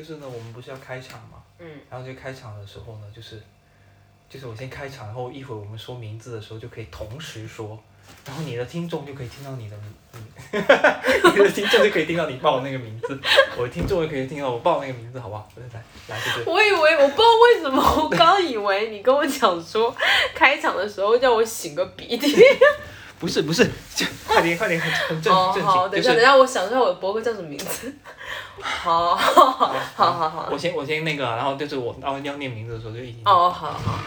就是呢，我们不是要开场嘛，嗯，然后就开场的时候呢，就是，就是我先开场，然后一会儿我们说名字的时候就可以同时说，然后你的听众就可以听到你的名，你 你的听众就可以听到你报那个名字，我的听众也可以听到我报那个名字，好不好？来来，就是我以为我不知道为什么，我刚以为你跟我讲说开场的时候叫我擤个鼻涕。不是不是，就快点快点，很很正哦，正好，等经，就是一下，等一下，我想一下我的博客叫什么名字。好，好，好，好，好。我先我先那个，然后就是我然后要念名字的时候就已经。哦，好好。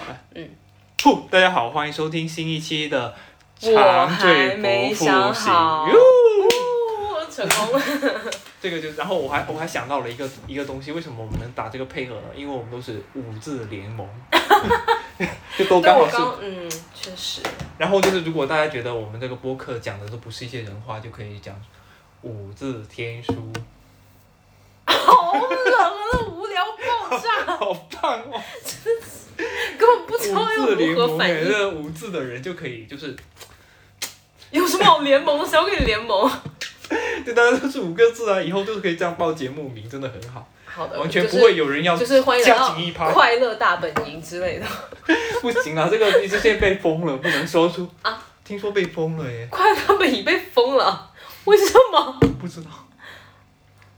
噗，大家好，欢迎收听新一期的长还嘴没不复。哟哦成功了。这个就，然后我还我还想到了一个一个东西，为什么我们能打这个配合呢？因为我们都是五字联盟，就都，刚好是。刚，嗯，确实。然后就是，如果大家觉得我们这个播客讲的都不是一些人话，就可以讲五字天书，好冷啊，那无聊爆炸，好棒哦！真 是根本不知道要如何反应。这个五字的人就可以，就是有什么好联盟？谁要跟你联盟？对，大家都是五个字啊，以后都是可以这样报节目名，真的很好，好的，完全不会有人要就是欢迎来加到紧一趴。快乐大本营之类的。不行啊，这个一直现在被封了，不能说出啊。听说被封了耶，快乐大本营被封了，为什么？不知道。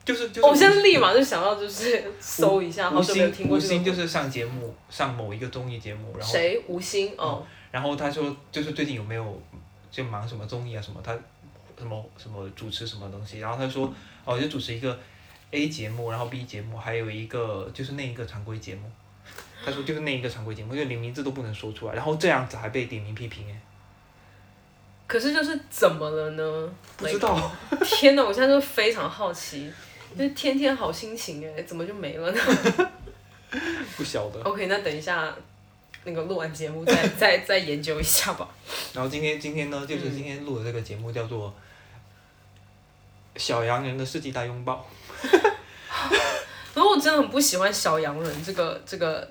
就是就是。我现在立马就想到就是搜一下，好吴久没有昕听过这个。吴昕就是上节目，上某一个综艺节目，然后谁？吴昕哦，然后他说就是最近有没有就忙什么综艺啊什么，他什么什么主持什么东西，然后他说哦就主持一个 A 节目，然后 B 节目，还有一个就是那一个常规节目。他说就是那一个常规节目，就连名字都不能说出来，然后这样子还被点名批评哎，可是就是怎么了呢？不知道。天哪！我现在就非常好奇，就是天天好心情哎，怎么就没了呢 不晓得。？OK，那等一下那个录完节目再 再再研究一下吧。然后今天今天呢，就是今天录的这个节目叫做《小洋人的世纪大拥抱》。可是我真的很不喜欢小洋人这个这个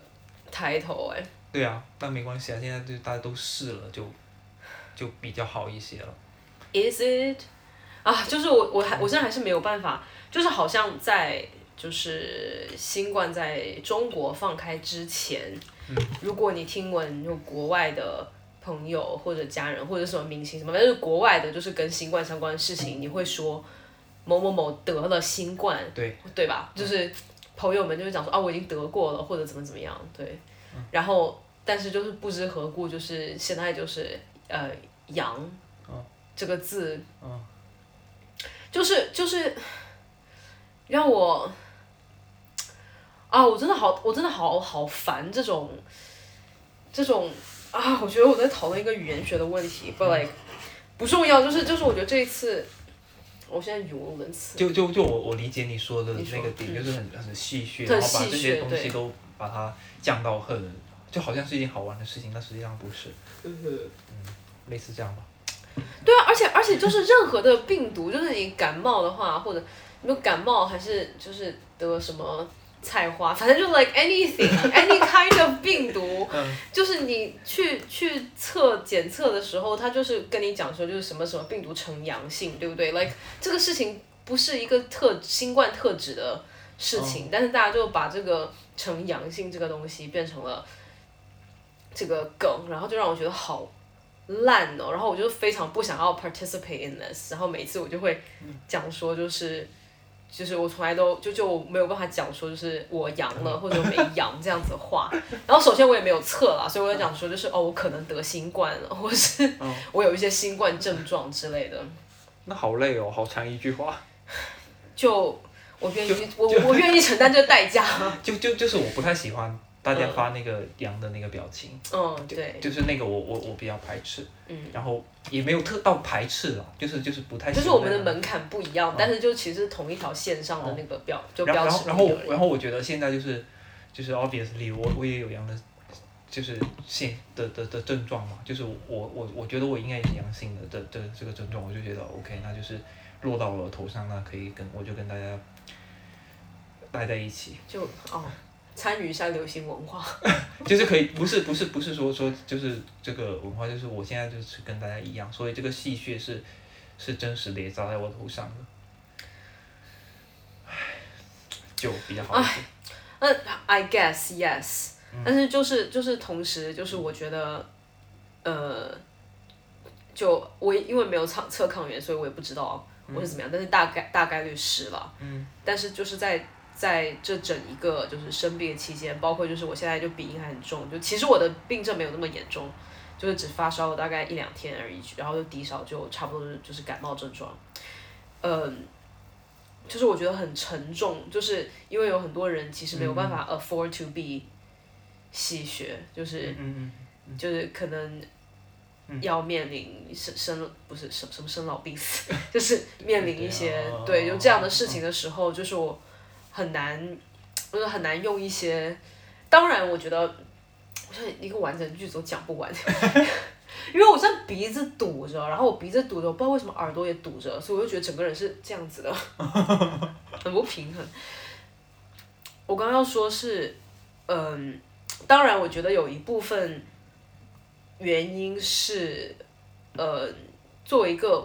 抬头哎。对啊，但没关系啊，现在就大家都试了，就就比较好一些了。Is it？啊，就是我我还我现在还是没有办法，就是好像在就是新冠在中国放开之前，如果你听闻有国外的朋友或者家人或者什么明星什么，反正就是国外的，就是跟新冠相关的事情，你会说某某某得了新冠，对。对吧？就是朋友们就会讲说啊，我已经得过了，或者怎么怎么样，对。然后，但是就是不知何故，就是现在就是呃阳这个字，就是就是让我啊，我真的好，我真的好好烦这种这种啊，我觉得我在讨论一个语言学的问题，but like 不重要，就是就是我觉得这一次，我现在语无伦次。就就就我我理解你说的那个点，嗯就是很很戏谑，然后把这些东西都把它降到很，就好像是一件好玩的事情，但实际上不是，嗯类似这样吧。对啊，而且而且就是任何的病毒，就是你感冒的话，或者你有感冒，还是就是得什么菜花，反正就 like anything any kind of 病毒，嗯就是你去去测检测的时候，他就是跟你讲说就是什么什么病毒呈阳性，对不对？like 这个事情不是一个特新冠特指的事情，但是大家就把这个呈阳性这个东西变成了这个梗，然后就让我觉得好烂哦，然后我就非常不想要 participate in this，然后每次我就会讲说就是。就是我从来都就就没有办法讲说就是我阳了或者我没阳这样子的话，然后首先我也没有测啦，所以我就讲说就是哦我可能得新冠了，或是我有一些新冠症状之类的，那好累哦，好长一句话。就我愿意我我我愿意承担这个代价，就就就是我不太喜欢大家发那个羊的那个表情，嗯对，就是那个我我我比较排斥，嗯。然后也没有特到排斥了，就是就是不太就是我们的门槛不一样，但是就其实同一条线上的那个标，就标然后然后然后然后我觉得现在就是就是 obviously 我我也有羊的，就是现的的的症状嘛，就是我我我觉得我应该也是阳性的的的这个症状，我就觉得 OK，那就是落到我头上，那可以跟我就跟大家待在一起，就哦，参与一下流行文化。就是可以不是不是不是说说就是这个文化，就是我现在就是跟大家一样，所以这个戏谑是是真实的，也砸在我头上的。唉就就比较好一些。那 I guess yes，、但嗯是就是就是同时就是我觉得，呃，就我因为没有测测抗原，所以我也不知道我是怎么样，但是大概大概率是了。嗯。但是就是在在这整一个就是生病的期间，包括就是我现在就鼻音还很重，就其实我的病症没有那么严重，就是只发烧了大概一两天而已，然后就低烧，就差不多就是感冒症状。嗯，就是我觉得很沉重，就是因为有很多人其实没有办法 afford to be 吸血，就是就是可能要面临生生不是什什么生老病死，就是面临一些对啊对有这样的事情的时候，就是我很难，就是很难用一些，当然我觉得，我现在一个完整的句子都讲不完。因为我现在鼻子堵着，然后我鼻子堵着，我不知道为什么耳朵也堵着，所以我就觉得整个人是这样子的，很不平衡。我刚刚要说是，嗯，当然我觉得有一部分原因是，呃，作为一个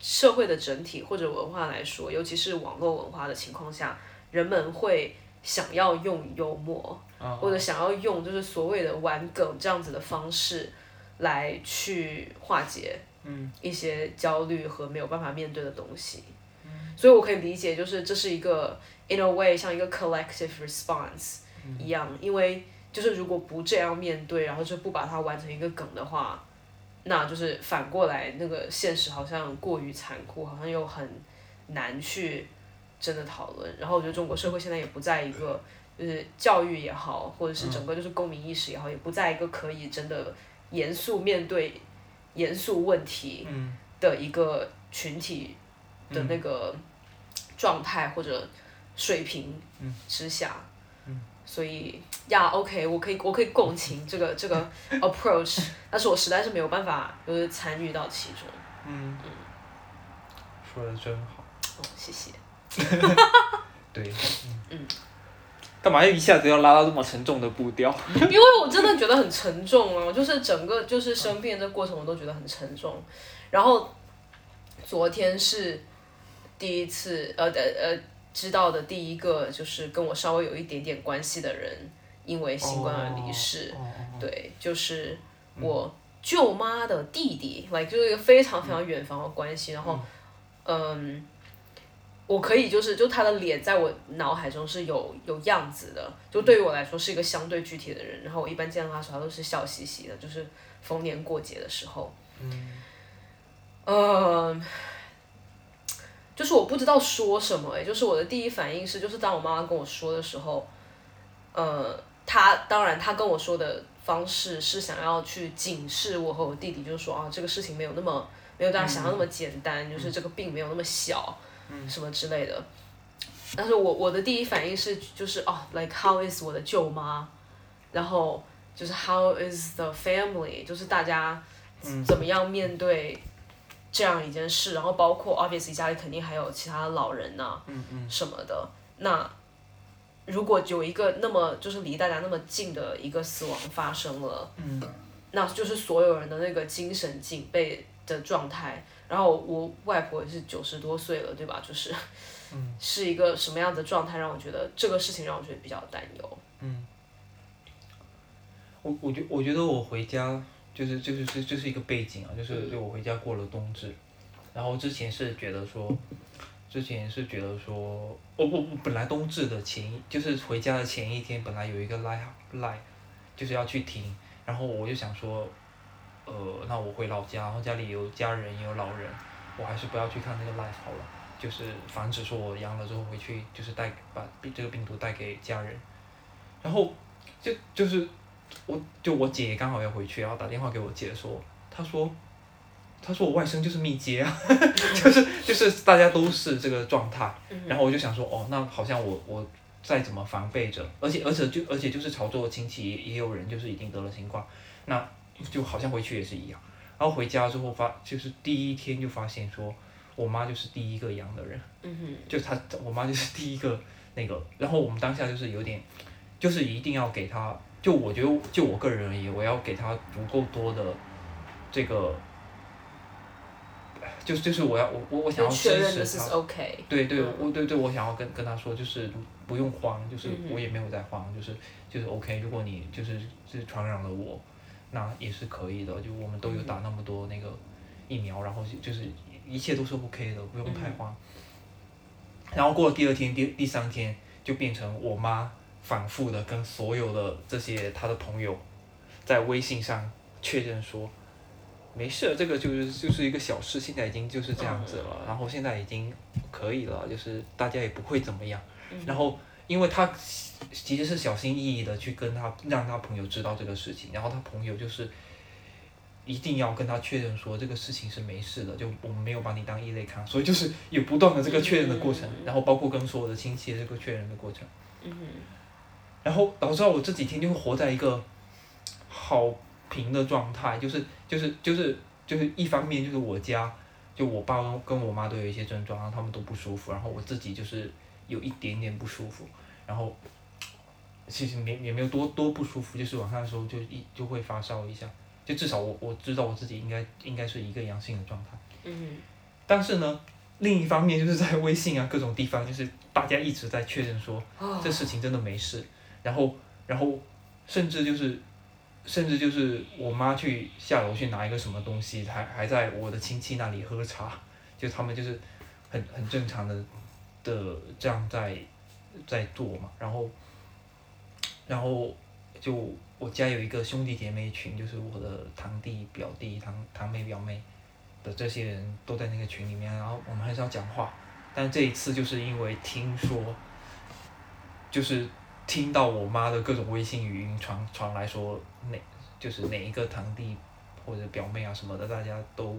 社会的整体或者文化来说，尤其是网络文化的情况下，人们会想要用幽默，啊。或者想要用就是所谓的玩梗这样子的方式来去化解一些焦虑和没有办法面对的东西。所以我可以理解，就是这是一个 in a way 像一个 collective response 一样，因为就是如果不这样面对，然后就不把它玩成一个梗的话，那就是反过来那个现实好像过于残酷，好像又很难去真的讨论。然后我觉得中国社会现在也不在一个就是教育也好，或者是整个就是公民意识也好，也不在一个可以真的严肃面对严肃问题的一个群体的那个状态或者水平之下。所以呀，OK，我可以我可以共情这个这个 approach，但是我实在是没有办法就是参与到其中。嗯，说的真好。哦，谢谢。对，嗯。干嘛又一下子要拉到这么沉重的步调？因为我真的觉得很沉重啊，就是整个就是生病这过程我都觉得很沉重。然后昨天是第一次呃的呃知道的第一个就是跟我稍微有一点点关系的人因为新冠而离世，哦对，就是我舅妈的弟弟，like 就是一个非常非常远房的关系，然后嗯。我可以就是就他的脸在我脑海中是有有样子的，就对于我来说是一个相对具体的人。然后我一般见到他的时候，他都是笑嘻嘻的，就是逢年过节的时候。嗯。呃，就是我不知道说什么诶，就是我的第一反应是，就是当我妈妈跟我说的时候，呃，她当然她跟我说的方式是想要去警示我和我弟弟，就是说啊，这个事情没有那么没有大家想象那么简单，就是这个病没有那么小。什么之类的，但是我我的第一反应是就是哦，like how is 我的舅妈，然后就是 how is the family，就是大家怎么样面对这样一件事，然后包括 obviously 家里肯定还有其他老人呐、什么的，那如果有一个那么就是离大家那么近的一个死亡发生了，那就是所有人的那个精神警备的状态。然后我外婆也是九十多岁了，对吧？就是，是一个什么样的状态，让我觉得这个事情让我觉得比较担忧。我我觉我觉得我回家就是就是这这是一个背景啊，就是就我回家过了冬至，然后之前是觉得说，之前是觉得说，我我我本来冬至的前一就是回家的前一天，本来有一个 live live，就是要去听，然后我就想说，呃，那我回老家，然后家里有家人也有老人，我还是不要去看那个 live 好了，就是防止说我阳了之后回去就是带把病这个病毒带给家人，然后就就是。我就我姐刚好要回去，然后打电话给我姐说，她说，她说我外甥就是密接啊，就是就是大家都是这个状态，然后我就想说，哦，那好像我我再怎么防备着，而且而且就而且就是潮州的亲戚也也有人就是已经得了新冠，那就好像回去也是一样，然后回家之后发就是第一天就发现说，我妈就是第一个阳的人，就她我妈就是第一个那个，然后我们当下就是有点，就是一定要给她。就我觉得，就我个人而言，我要给他足够多的这个就是就是我要我我我想要确支持认的是他，OK，对对，嗯。我对对我想要跟跟他说，就是不用慌，就是我也没有在慌，就是就是 OK，如果你就是是传染了我，那也是可以的，就我们都有打那么多那个疫苗，然后就就是一切都是 OK 的，不用太慌。然后过了第二天、第第三天，就变成我妈反复的跟所有的这些他的朋友，在微信上确认说，没事，这个就是就是一个小事，现在已经就是这样子了，然后现在已经可以了，就是大家也不会怎么样。然后因为他其实是小心翼翼的去跟他让他朋友知道这个事情，然后他朋友就是。一定要跟他确认说这个事情是没事的，就我们没有把你当异类看，所以就是有不断的这个确认的过程，然后包括跟所有的亲戚这个确认的过程。嗯哼，然后导致我这几天就活在一个好平的状态，就是就是就是就是一方面就是我家就我爸跟我妈都有一些症状，然后他们都不舒服，然后我自己就是有一点点不舒服，然后其实也也没有多多不舒服，就是晚上的时候就一就会发烧一下，就至少我我知道我自己应该应该是一个阳性的状态。嗯但是呢，另一方面就是在微信啊各种地方，就是大家一直在确认说，哦这事情真的没事，然后然后甚至就是甚至就是我妈去下楼去拿一个什么东西，还还在我的亲戚那里喝茶，就他们就是很很正常的的这样在在做嘛，然后然后就我家有一个兄弟姐妹群，就是我的堂弟、表弟、堂堂妹、表妹的这些人都在那个群里面，然后我们很少讲话，但这一次就是因为听说，就是听到我妈的各种微信语音传传来说哪就是哪一个堂弟或者表妹啊什么的，大家都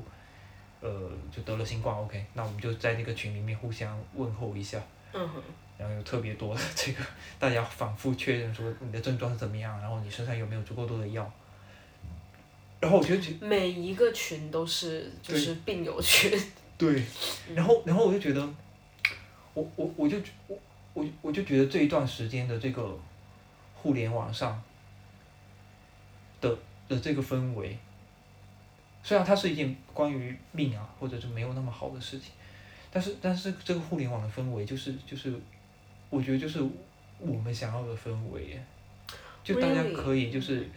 呃就得了新冠，OK，那我们就在那个群里面互相问候一下，嗯哼，然后有特别多的这个大家反复确认说你的症状是怎么样，然后你身上有没有足够多的药，然后我就觉得每一个群都是就是病友群，对，然后然后我就觉得，我我我就我我我就觉得这一段时间的这个互联网上的的这个氛围，虽然它是一件关于命啊或者是没有那么好的事情，但是但是这个互联网的氛围就是就是，我觉得就是我们想要的氛围，就大家？可以就是。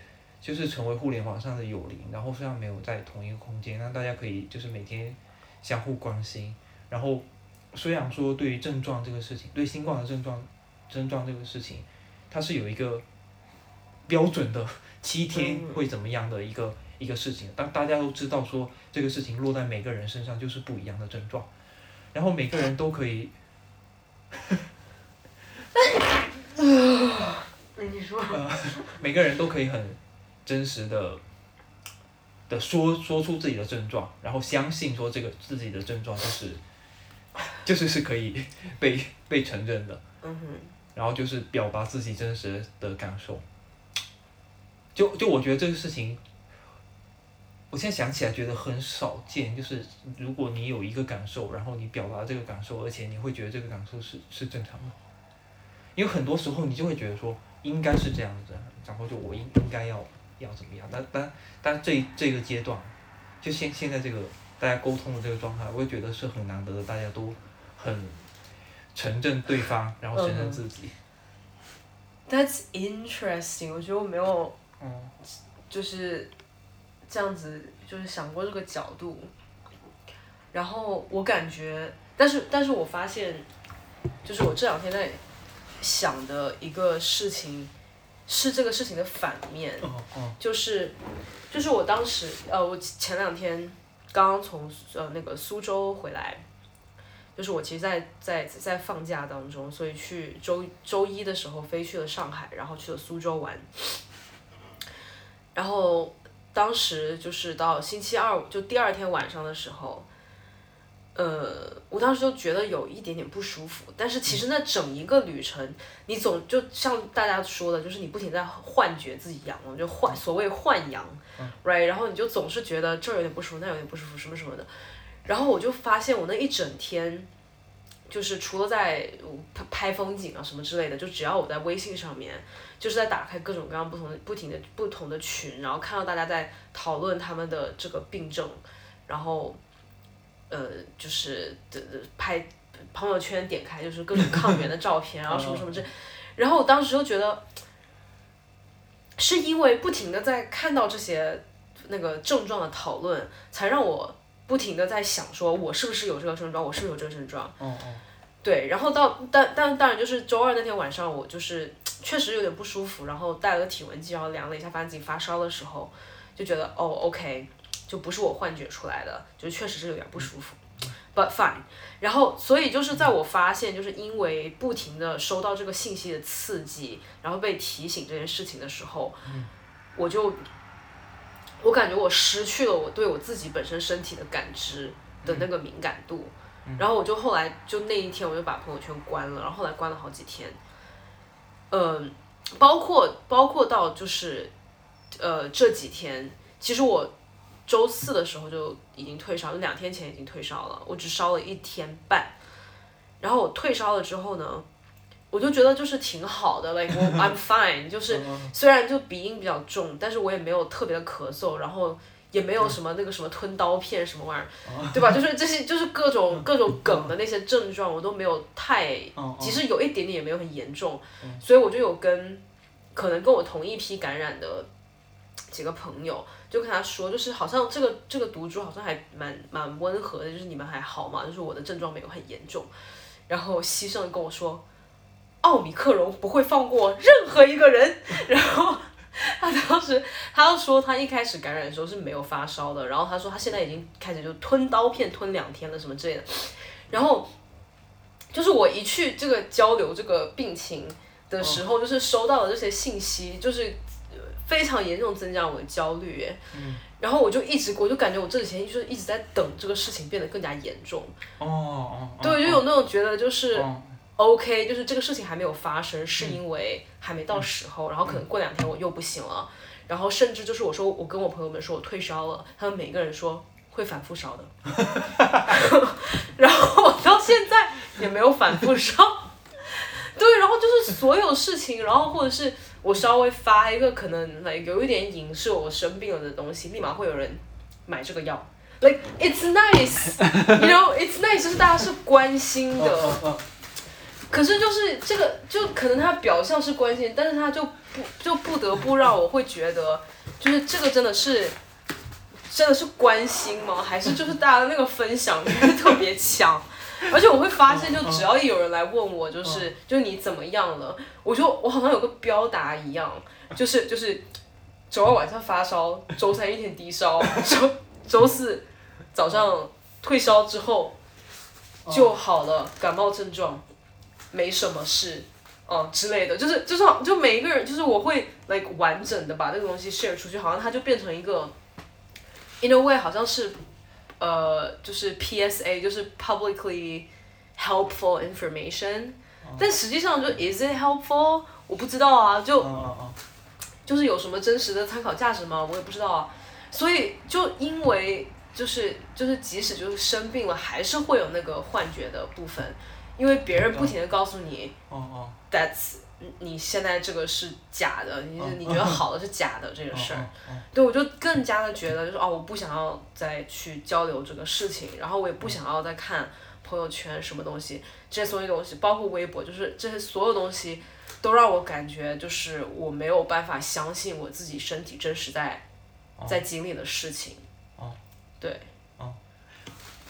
就是成为互联网上的友邻，然后虽然没有在同一个空间，但大家可以就是每天相互关心。然后虽然说对于症状这个事情，对新冠的症状症状这个事情，它是有一个标准的七天嗯。会怎么样的一个、一个事情，但大家都知道说这个事情落在每个人身上就是不一样的症状，然后每个人都可以 你说，每个人都可以很真实的的说说出自己的症状，然后相信说这个自己的症状就是 就是是可以被被承认的，嗯哼，然后就是表达自己真实的感受。就就我觉得这个事情，我现在想起来觉得很少见，就是如果你有一个感受，然后你表达这个感受，而且你会觉得这个感受是是正常的，因为很多时候你就会觉得说应该是这样子，然后就我应应该要要怎么样，但但但这这个阶段，就现现在这个大家沟通的这个状态，我也觉得是很难得的，大家都很承认对方，然后承认自己。That's interesting，我觉得我没有嗯就是这样子，就是想过这个角度。然后我感觉，但是但是我发现，就是我这两天在想的一个事情，是这个事情的反面，哦哦就是就是我当时呃，我前两天刚从呃那个苏州回来。就是我其实在，在在放假当中，所以去周周一的时候飞去了上海，然后去了苏州玩。然后当时就是到星期二，就第二天晚上的时候，呃，我当时就觉得有一点点不舒服。但是其实那整一个旅程，你总就像大家说的，就是你不停在幻觉自己阳了，就幻所谓幻阳，right？然后你就总是觉得这儿有点不舒服，那有点不舒服，什么什么的。然后我就发现我那一整天。就是除了在拍拍风景啊什么之类的，就只要我在微信上面，就是在打开各种各样不同的、不停的、不同的群，然后看到大家在讨论他们的这个病症，然后呃，就是的的拍朋友圈点开就是各种抗原的照片，然后什么什么这，然后我当时就觉得，是因为不停的在看到这些那个症状的讨论，才让我不停的在想，说我是不是有这个症状，我是不是有这个症状。对，然后到但但当然就是周二那天晚上，我就是确实有点不舒服，然后带了个体温计，然后量了一下，发现自己发烧的时候，就觉得哦，OK，就不是我幻觉出来的，就确实是有点不舒服，But fine。然后所以就是在我发现，就是因为不停的收到这个信息的刺激，然后被提醒这件事情的时候，我就我感觉我失去了我对我自己本身身体的感知的那个敏感度。然后我就后来就那一天我就把朋友圈关了，然后后来关了好几天，嗯，包括包括到就是，呃这几天，其实我周四的时候就已经退烧，就两天前已经退烧了，我只烧了一天半，然后我退烧了之后呢，我就觉得就是挺好的，like I'm fine，就是虽然就鼻音比较重，但是我也没有特别的咳嗽，然后。也没有什么那个什么吞刀片什么玩意儿，对吧？就是这些，就是各种各种梗的那些症状，我都没有太，其实有一点点也没有很严重，所以我就有跟可能跟我同一批感染的几个朋友，就跟他说，就是好像这个这个毒株好像还蛮蛮温和的，就是你们还好嘛，就是我的症状没有很严重，然后西圣跟我说，奥米克戎不会放过任何一个人，然后。他当时，他就说他一开始感染的时候是没有发烧的，然后他说他现在已经开始就吞刀片吞两天了什么之类的，然后就是我一去这个交流这个病情的时候，就是收到的这些信息，就是非常严重增加我的焦虑，嗯，然后我就一直我就感觉我这几天就是一直在等这个事情变得更加严重，哦哦，对，就有那种觉得就是。OK，就是这个事情还没有发生，是因为还没到时候，然后可能过两天我又不行了，然后甚至就是我说我跟我朋友们说我退烧了，他们每个人说会反复烧的，然后我到现在也没有反复烧，对，然后就是所有事情，然后或者是我稍微发一个可能来有一点影射我生病了的东西，立马会有人买这个药，like it's nice，you know，it's nice，就是大家是关心的。可是就是这个，就可能他表象是关心，但是他就不就不得不让我会觉得，就是这个真的是，真的是关心吗？还是就是大家的那个分享欲特别强？而且我会发现，就只要一有人来问我，就是就你怎么样了，我就我好像有个标答一样，就是就是周二晚上发烧，周三一天低烧，周周四早上退烧之后就好了，感冒症状。没什么事，哦之类的，就是就是就每一个人，就是我会 like 完整的把这个东西 share 出去，好像它就变成一个，in a way 好像是，呃，就是 PSA，就是 publicly helpful information，但实际上就 is it helpful？我不知道啊，就就是有什么真实的参考价值吗？我也不知道啊，所以就因为就是就是即使就是生病了，还是会有那个幻觉的部分。因为别人不停的告诉你，That's 你现在这个是假的，你你觉得好的是假的这个事儿，对我就更加的觉得就是哦，我不想要再去交流这个事情，然后我也不想要再看朋友圈什么东西，这些所有东西，包括微博，就是这些所有东西，都让我感觉就是我没有办法相信我自己身体真实在在经历的事情，对，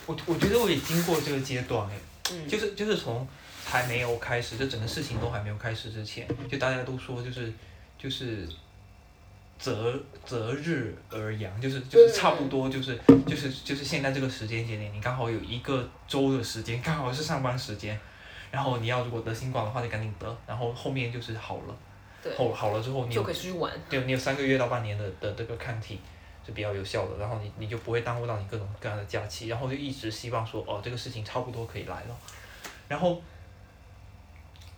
我我觉得我也经过这个阶段哎。就是就是从还没有开始，就整个事情都还没有开始之前，就大家都说就是就是择择日而阳，就是就是差不多就是就是就是现在这个时间节点，你刚好有一个周的时间，刚好是上班时间，然后你要如果得新冠的话，就赶紧得，然后后面就是好了，后好了之后你就可以出去玩，对，你有三个月到半年的的这个抗体。是比较有效的，然后你你就不会耽误到你各种各样的假期，然后就一直希望说哦这个事情差不多可以来了，然后，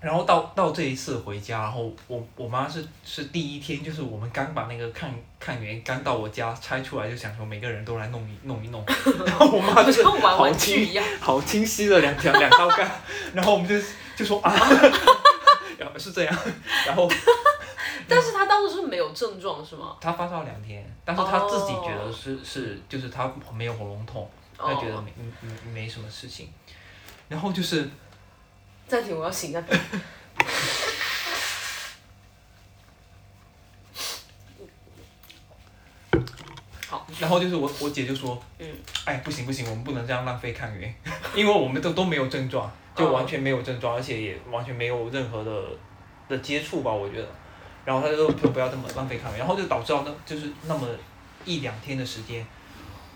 然后到到这一次回家，然后我我妈是是第一天，就是我们刚把那个抗抗原刚到我家拆出来，就想说每个人都来弄一 弄一弄，然后我妈就是好清好清晰的两条 两道杠，然后我们就就说啊，然后是这样，然后。但是他当时是没有症状是吗？他发烧两天，但是他自己觉得是是就是他没有喉咙痛，他觉得没没没没什么事情。然后就是暂停，我要醒一下。好，然后就是我我姐就说，嗯，哎不行不行，我们不能这样浪费抗原，因为我们都都没有症状，就完全没有症状，而且也完全没有任何的的接触吧，我觉得。然后他就说就不要这么浪费抗原，然后就导致到那就是那么一两天的时间，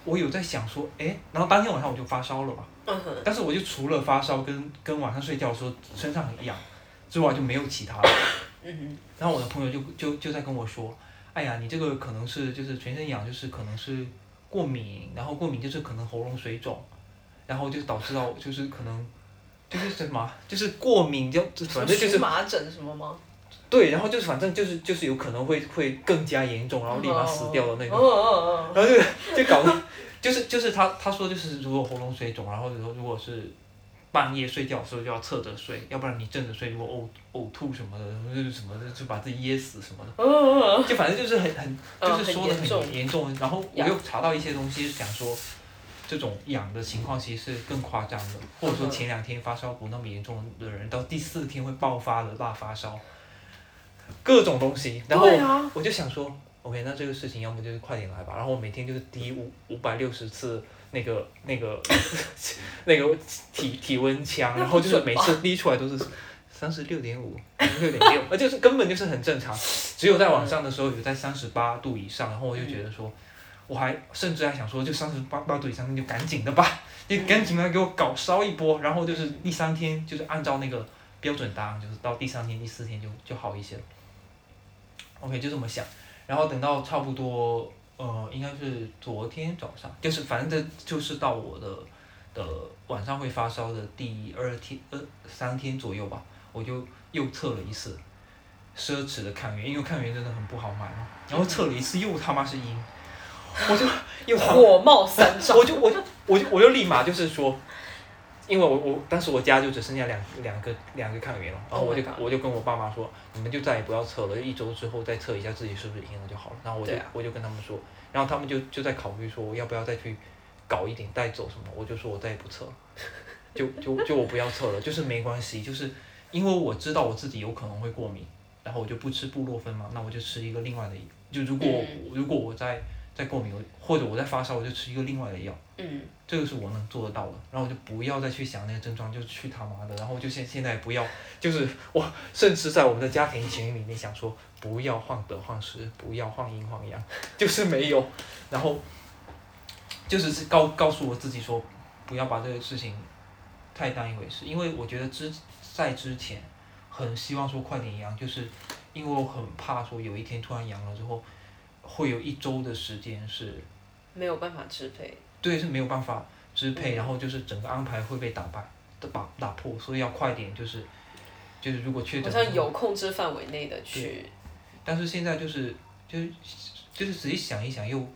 我有在想说，哎，然后当天晚上我就发烧了嘛，嗯哼，但是我就除了发烧跟跟晚上睡觉的时候身上很痒之外就没有其他了。嗯哼，然后我的朋友就就就在跟我说，哎呀，你这个可能是就是全身痒，就是可能是过敏，然后过敏就是可能喉咙水肿，然后就导致到就是可能就是什么，就是过敏就反正就是荨麻疹什么吗？对，然后就是反正就是就是有可能会会更加严重，然后立马死掉的那种。然后就就搞得就是就是他他说就是如果喉咙水肿，然后如果如果是半夜睡觉的时候就要侧着睡，要不然你正着睡，如果呕呕吐什么的，就是什么的就把自己噎死什么的，就反正就是很很嗯就是说的很严重。然后我又查到一些东西，讲说这种痒的情况其实是更夸张的，或者说前两天发烧不那么严重的人，到第四天会爆发的大发烧，各种东西。然后我就想说，OK，那这个事情要么就是快点来吧。然后我每天就是滴五五百六十次那个那个 那个体体温枪，然后就是每次滴出来都是三十六点五、六点六，呃，就是根本就是很正常。只有在晚上的时候有在三十八度以上，然后我就觉得说，我还甚至还想说，就三十八八度以上，那就赶紧的吧，你赶紧来给我搞烧一波。然后就是第三天就是按照那个标准答案，就是到第三天、第四天就就好一些了。OK，就这么想。然后等到差不多，呃，应该是昨天早上，就是反正这就是到我的的晚上会发烧的第二天、呃三天左右吧，我就又测了一次奢侈的抗原，因为抗原真的很不好买嘛。然后测了一次又他妈是阴，我就 又火冒三丈。我就我就我就我就立马就是说，因为我我当时我家就只剩下两两个两个抗原了，然后我就 Oh 我就跟我爸妈说，你们就再也不要测了，一周之后再测一下自己是不是阴了就好了。然后我就、啊我就跟他们说，然后他们就就在考虑说我要不要再去搞一点带走什么，我就说我再也不测了，就就就我不要测了，就是没关系，就是因为我知道我自己有可能会过敏，然后我就不吃布洛芬嘛，那我就吃一个另外的，就如果、嗯如果我在在过敏或者我在发烧，我就吃一个另外的药。嗯，这个是我能做得到的，然后我就不要再去想那个症状，就去他妈的，然后就现现在不要，就是我甚至在我们的家庭群里面想说，不要患得患失，不要患阴患阳，就是没有，然后就是告告诉我自己说，不要把这个事情太当一回事，因为我觉得之在之前很希望说快点阳，就是因为我很怕说有一天突然阳了之后，会有一周的时间是。没有办法支配。对，是没有办法支配，然后就是整个安排会被打败、打打破，所以要快点，就是就是如果确好，像有控制范围内的去，但是现在就是就是就是仔细想一想，又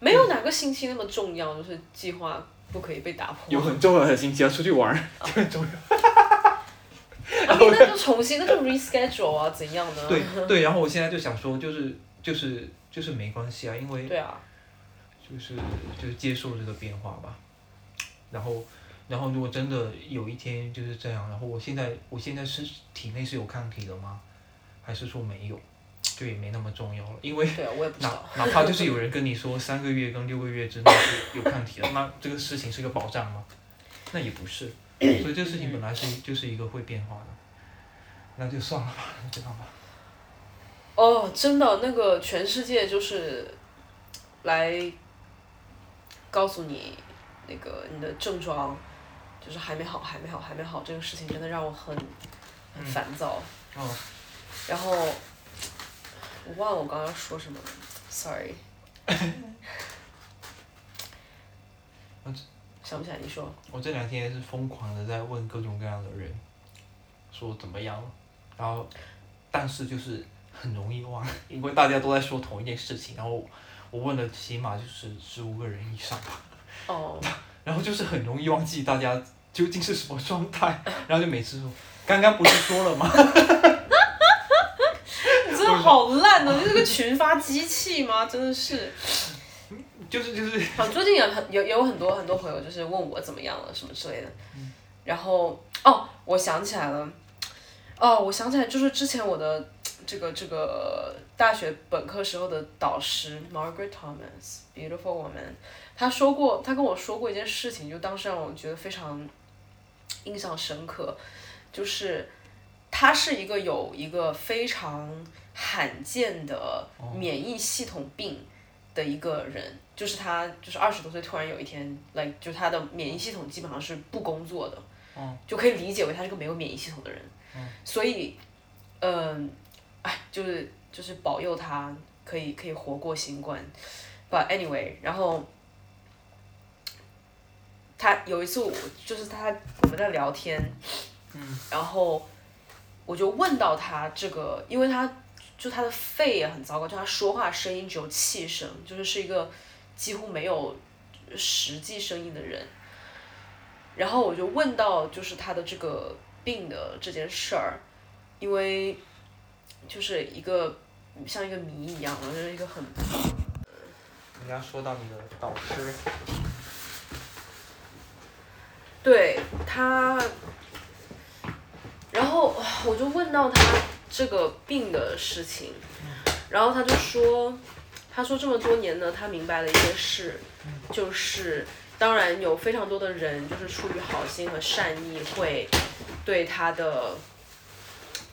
没有哪个星期那么重要，就是计划不可以被打破。有很重要的星期要出去玩，就很重要。那就重新那就 reschedule 啊，怎样呢？对对，然后我现在就想说，就是就是就是没关系啊，因为对啊，就是就是接受这个变化吧，然后然后如果真的有一天就是这样，然后我现在我现在是体内是有抗体的吗？还是说没有？就也没那么重要了，因为对啊，我也不知哪道。哪怕就是有人跟你说三个月跟六个月之内是有抗体的，那这个事情是个保障吗？那也不是，所以这个事情本来是就是一个会变化的，那就算了吧，这样吧。哦，真的，那个全世界就是来告诉你那个你的症状就是还没好，还没好，还没好，这个事情真的让我很很烦躁。哦，然后我忘了我刚刚说什么了，sorry。想不起来，你说。我这两天是疯狂的在问各种各样的人，说怎么样了，然后，但是就是很容易忘，因为大家都在说同一件事情，然后我问了起码就是十五个人以上吧，哦，然后就是很容易忘记大家究竟是什么状态，然后就每次说，刚刚不是说了吗？你真的好烂哦！你是个群发机器吗？真的是。就是就是好，最近有很有有很多很多朋友就是问我怎么样了什么之类的，然后哦，我想起来了，哦，我想起来就是之前我的这个这个大学本科时候的导师 Margaret Thomas，beautiful woman，她说过，她跟我说过一件事情，就当时让我觉得非常印象深刻，就是他是一个有一个非常罕见的免疫系统病的一个人。就是他，就是二十多岁，突然有一天，like 就他的免疫系统基本上是不工作的，就可以理解为他是个没有免疫系统的人，所以，嗯，哎，就是就是保佑他可以可以活过新冠，but anyway，然后他有一次我就是他我们在聊天，嗯然后我就问到他这个，因为他就他的肺也很糟糕，就他说话声音只有气声，就是是一个。几乎没有实际声音的人，然后我就问到就是他的这个病的这件事儿，因为就是一个像一个谜一样，就是一个很。你要说到你的导师。对他，然后我就问到他这个病的事情，然后他就说。他说这么多年呢，他明白了一件事，就是当然有非常多的人就是出于好心和善意会对他的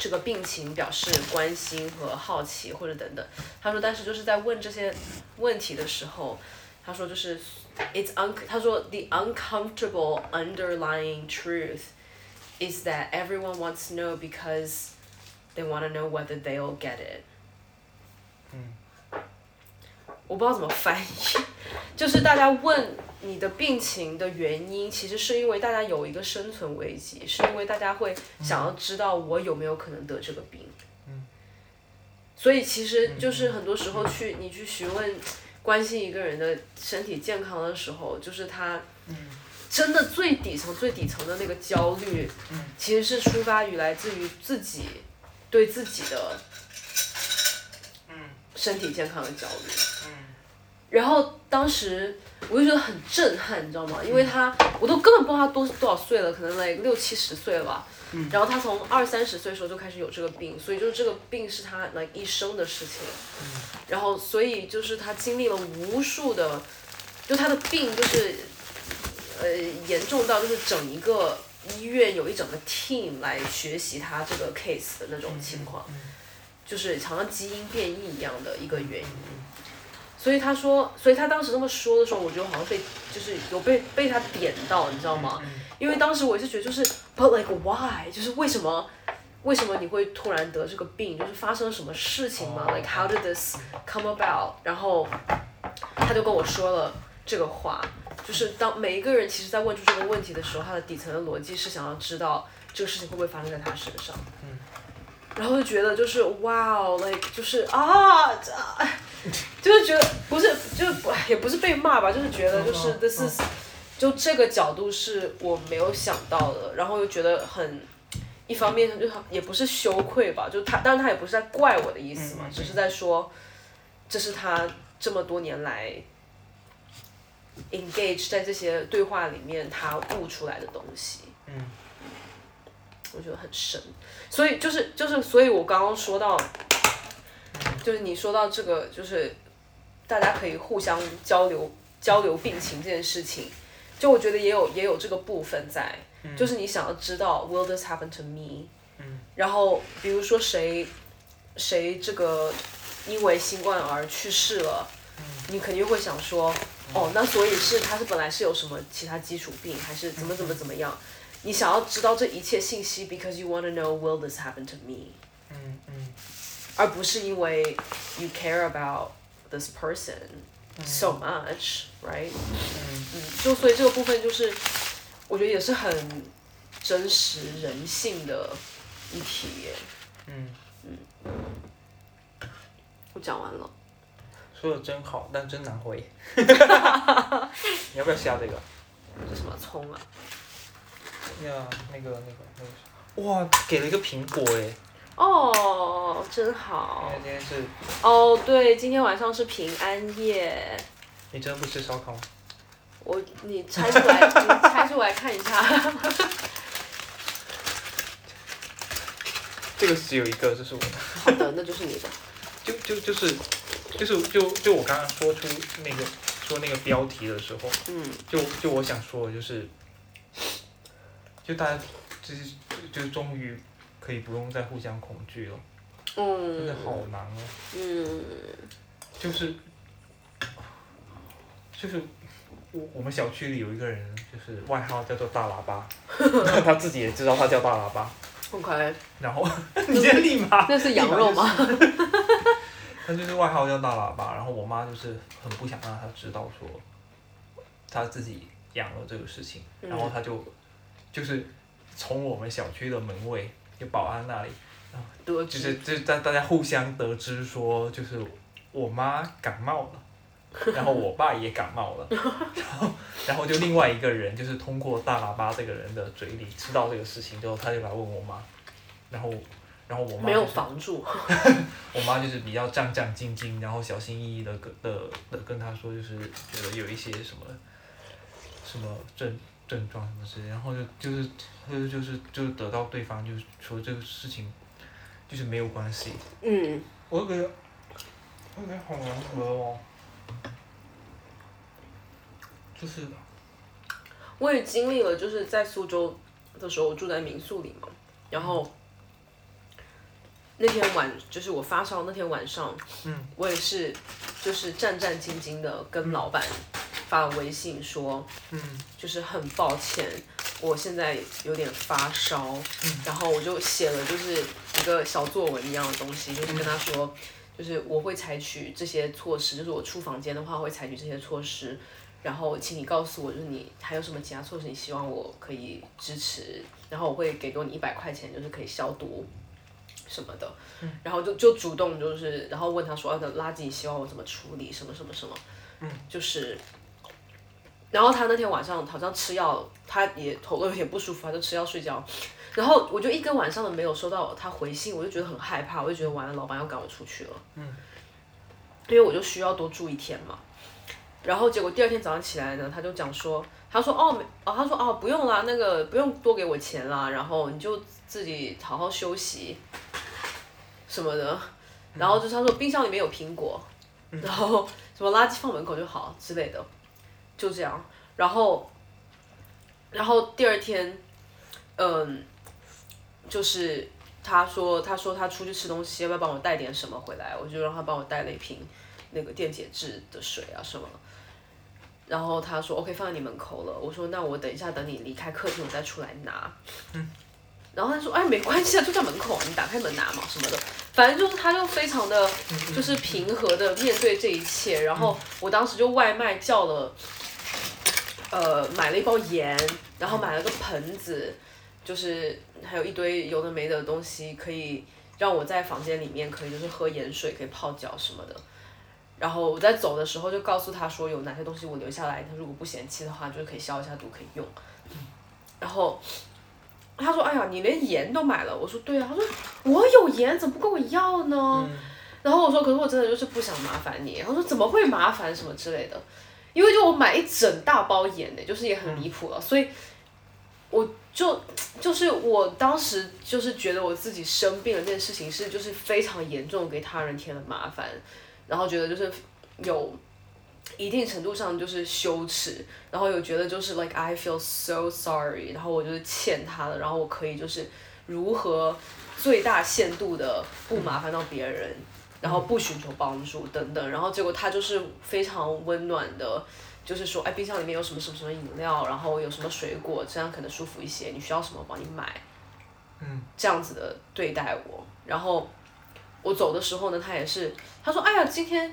这个病情表示关心和好奇或者等等。他说，但是就是在问这些问题的时候，他说就是 it's un 他说 the uncomfortable underlying truth is that everyone wants to know because they want to know whether they'll get it。我不知道怎么翻译，就是大家问 你的病情的原因，其实是因为大家有一个生存危机，是因为大家会想要知道我有没有可能得这个病。所以其实就是很多时候去你去询问、关心一个人的身体健康的时候，就是他真的最底层、最底层的那个焦虑，其实是出发于来自于自己对自己的身体健康的焦虑。然后当时我就觉得很震撼，你知道吗？因为他我都根本不知道他多多少岁了，可能来六七十岁了吧。然后他从二三十岁的时候就开始有这个病，所以就是这个病是他来一生的事情。然后所以就是他经历了无数的，就他的病就是，呃，严重到就是整一个医院有一整个 team 来学习他这个 case 的那种情况，就是好像基因变异一样的一个原因。所以他说，所以他当时那么说的时候，我觉得好像被就是有被被他点到，你知道吗？因为当时我也是觉得就是，but like why？就是为什么为什么你会突然得这个病？就是发生了什么事情吗？Like how did this come about？然后他就跟我说了这个话，就是当每一个人其实在问出这个问题的时候，他的底层的逻辑是想要知道这个事情会不会发生在他身上。嗯然后就觉得就是哇哦，like 就是啊，就是觉得不是，就是也不是被骂吧，就是觉得就是这是，就这个角度是我没有想到的，然后又觉得很，一方面就也不是羞愧吧，就他，但是他也不是在怪我的意思嘛，只是在说，这是他这么多年来，engage 在这些对话里面他悟出来的东西。嗯。我觉得很深，所以就是就是，所以我刚刚说到，就是你说到这个，就是大家可以互相交流交流病情这件事情，就我觉得也有也有这个部分在，就是你想要知道 Will this happen to me？然后比如说谁谁这个因为新冠而去世了，你肯定会想说，哦，那所以是他是本来是有什么其他基础病，还是怎么怎么怎么样？你想要知道这一切信息，because you want to know will this happen to me，嗯嗯，而不是因为 you care about this person so much，right？嗯嗯，就所以这个部分就是，我觉得也是很真实人性的一题。嗯嗯，我讲完了。说的真好，但真难回。你要不要下这个？这什么葱啊？呀，那个那个那个，哇，给了一个苹果哎！哦，真好。今天是。哦，对，今天晚上是平安夜。你真的不吃烧烤吗？我你拆出来，你拆出来看一下。这个只有一个，这是我的。好的，那就是你的。就就就是就是就就我刚刚说出那个说那个标题的时候，嗯就就我想说的就是，就大家就是就终于可以不用再互相恐惧了，真的嗯好难哦。嗯就是就是我我们小区里有一个人，就是外号叫做大喇叭，他自己也知道他叫大喇叭，，OK，然后 你现在立马那是羊肉吗？他就是外号叫大喇叭，然后我妈就是很不想让他知道说他自己养了这个事情，嗯然后他就就是从我们小区的门卫就保安那里，就是就是大大家互相得知说就是我妈感冒了。然后我爸也感冒了，然后然后就另外一个人就是通过大喇叭这个人的嘴里知道这个事情之后，他就来问我妈，然后然后我妈没有防住。我妈就是比较战战兢兢，然后小心翼翼的跟的的跟她说，就是觉得有一些什么什么症症状什么之类，然后就就是就是就是就是得到对方就是说这个事情就是没有关系。嗯，我感觉我感觉好难得哦，就是我也经历了，就是在苏州的时候，我住在民宿里嘛，然后那天晚就是我发烧那天晚上，嗯，我也是就是战战兢兢的跟老板发了微信说，嗯。就是很抱歉，我现在有点发烧，然后我就写了就是一个小作文一样的东西，就是跟他说，就是我会采取这些措施，就是我出房间的话会采取这些措施，然后请你告诉我，就是你还有什么其他措施你希望我可以支持，然后我会给多你一百块钱，就是可以消毒。什么的，然后就就主动就是，然后问他说，啊，那垃圾你希望我怎么处理，什么什么什么，嗯。就是然后他那天晚上好像吃药，他也头都有点不舒服，他就吃药睡觉。然后我就一个晚上都没有收到他回信，我就觉得很害怕，我就觉得完了，老板要赶我出去了。嗯。因为我就需要多住一天嘛。然后结果第二天早上起来呢，他就讲说，他说哦没哦，他说哦不用啦，那个不用多给我钱啦，然后你就自己好好休息什么的。然后就是他说冰箱里面有苹果，然后什么垃圾放门口就好之类的。就这样，然后，然后第二天，嗯，就是他说，他说他出去吃东西，要不要帮我带点什么回来？我就让他帮我带了一瓶那个电解质的水啊什么。然后他说 OK 放在你门口了，我说那我等一下等你离开客厅我再出来拿。然后他说哎没关系啊，就在门口，你打开门拿嘛什么的，反正就是他就非常的就是平和的面对这一切。然后我当时就外卖叫了。呃，买了一包盐，然后买了个盆子，就是还有一堆有的没的东西，可以让我在房间里面可以就是喝盐水，可以泡脚什么的。然后我在走的时候就告诉他说有哪些东西我留下来，他如果不嫌弃的话，就是可以消一下毒，可以用。然后他说：“哎呀，你连盐都买了。”我说：“对啊。”他说：“我有盐，怎么不跟我要呢？”然后我说：“可是我真的就是不想麻烦你。”他说：“怎么会麻烦什么之类的？”因为就我买一整大包盐呢，就是也很离谱了，所以我就就是我当时就是觉得我自己生病了这件事情是就是非常严重，给他人添了麻烦，然后觉得就是有一定程度上就是羞耻，然后有觉得就是 like I feel so sorry，然后我就是欠他的，然后我可以就是如何最大限度的不麻烦到别人。然后不寻求帮助等等，然后结果他就是非常温暖的，就是说，哎，冰箱里面有什么什么什么饮料，然后有什么水果，这样可能舒服一些。你需要什么，我帮你买。嗯。这样子的对待我，然后我走的时候呢，他也是，他说，哎呀，今天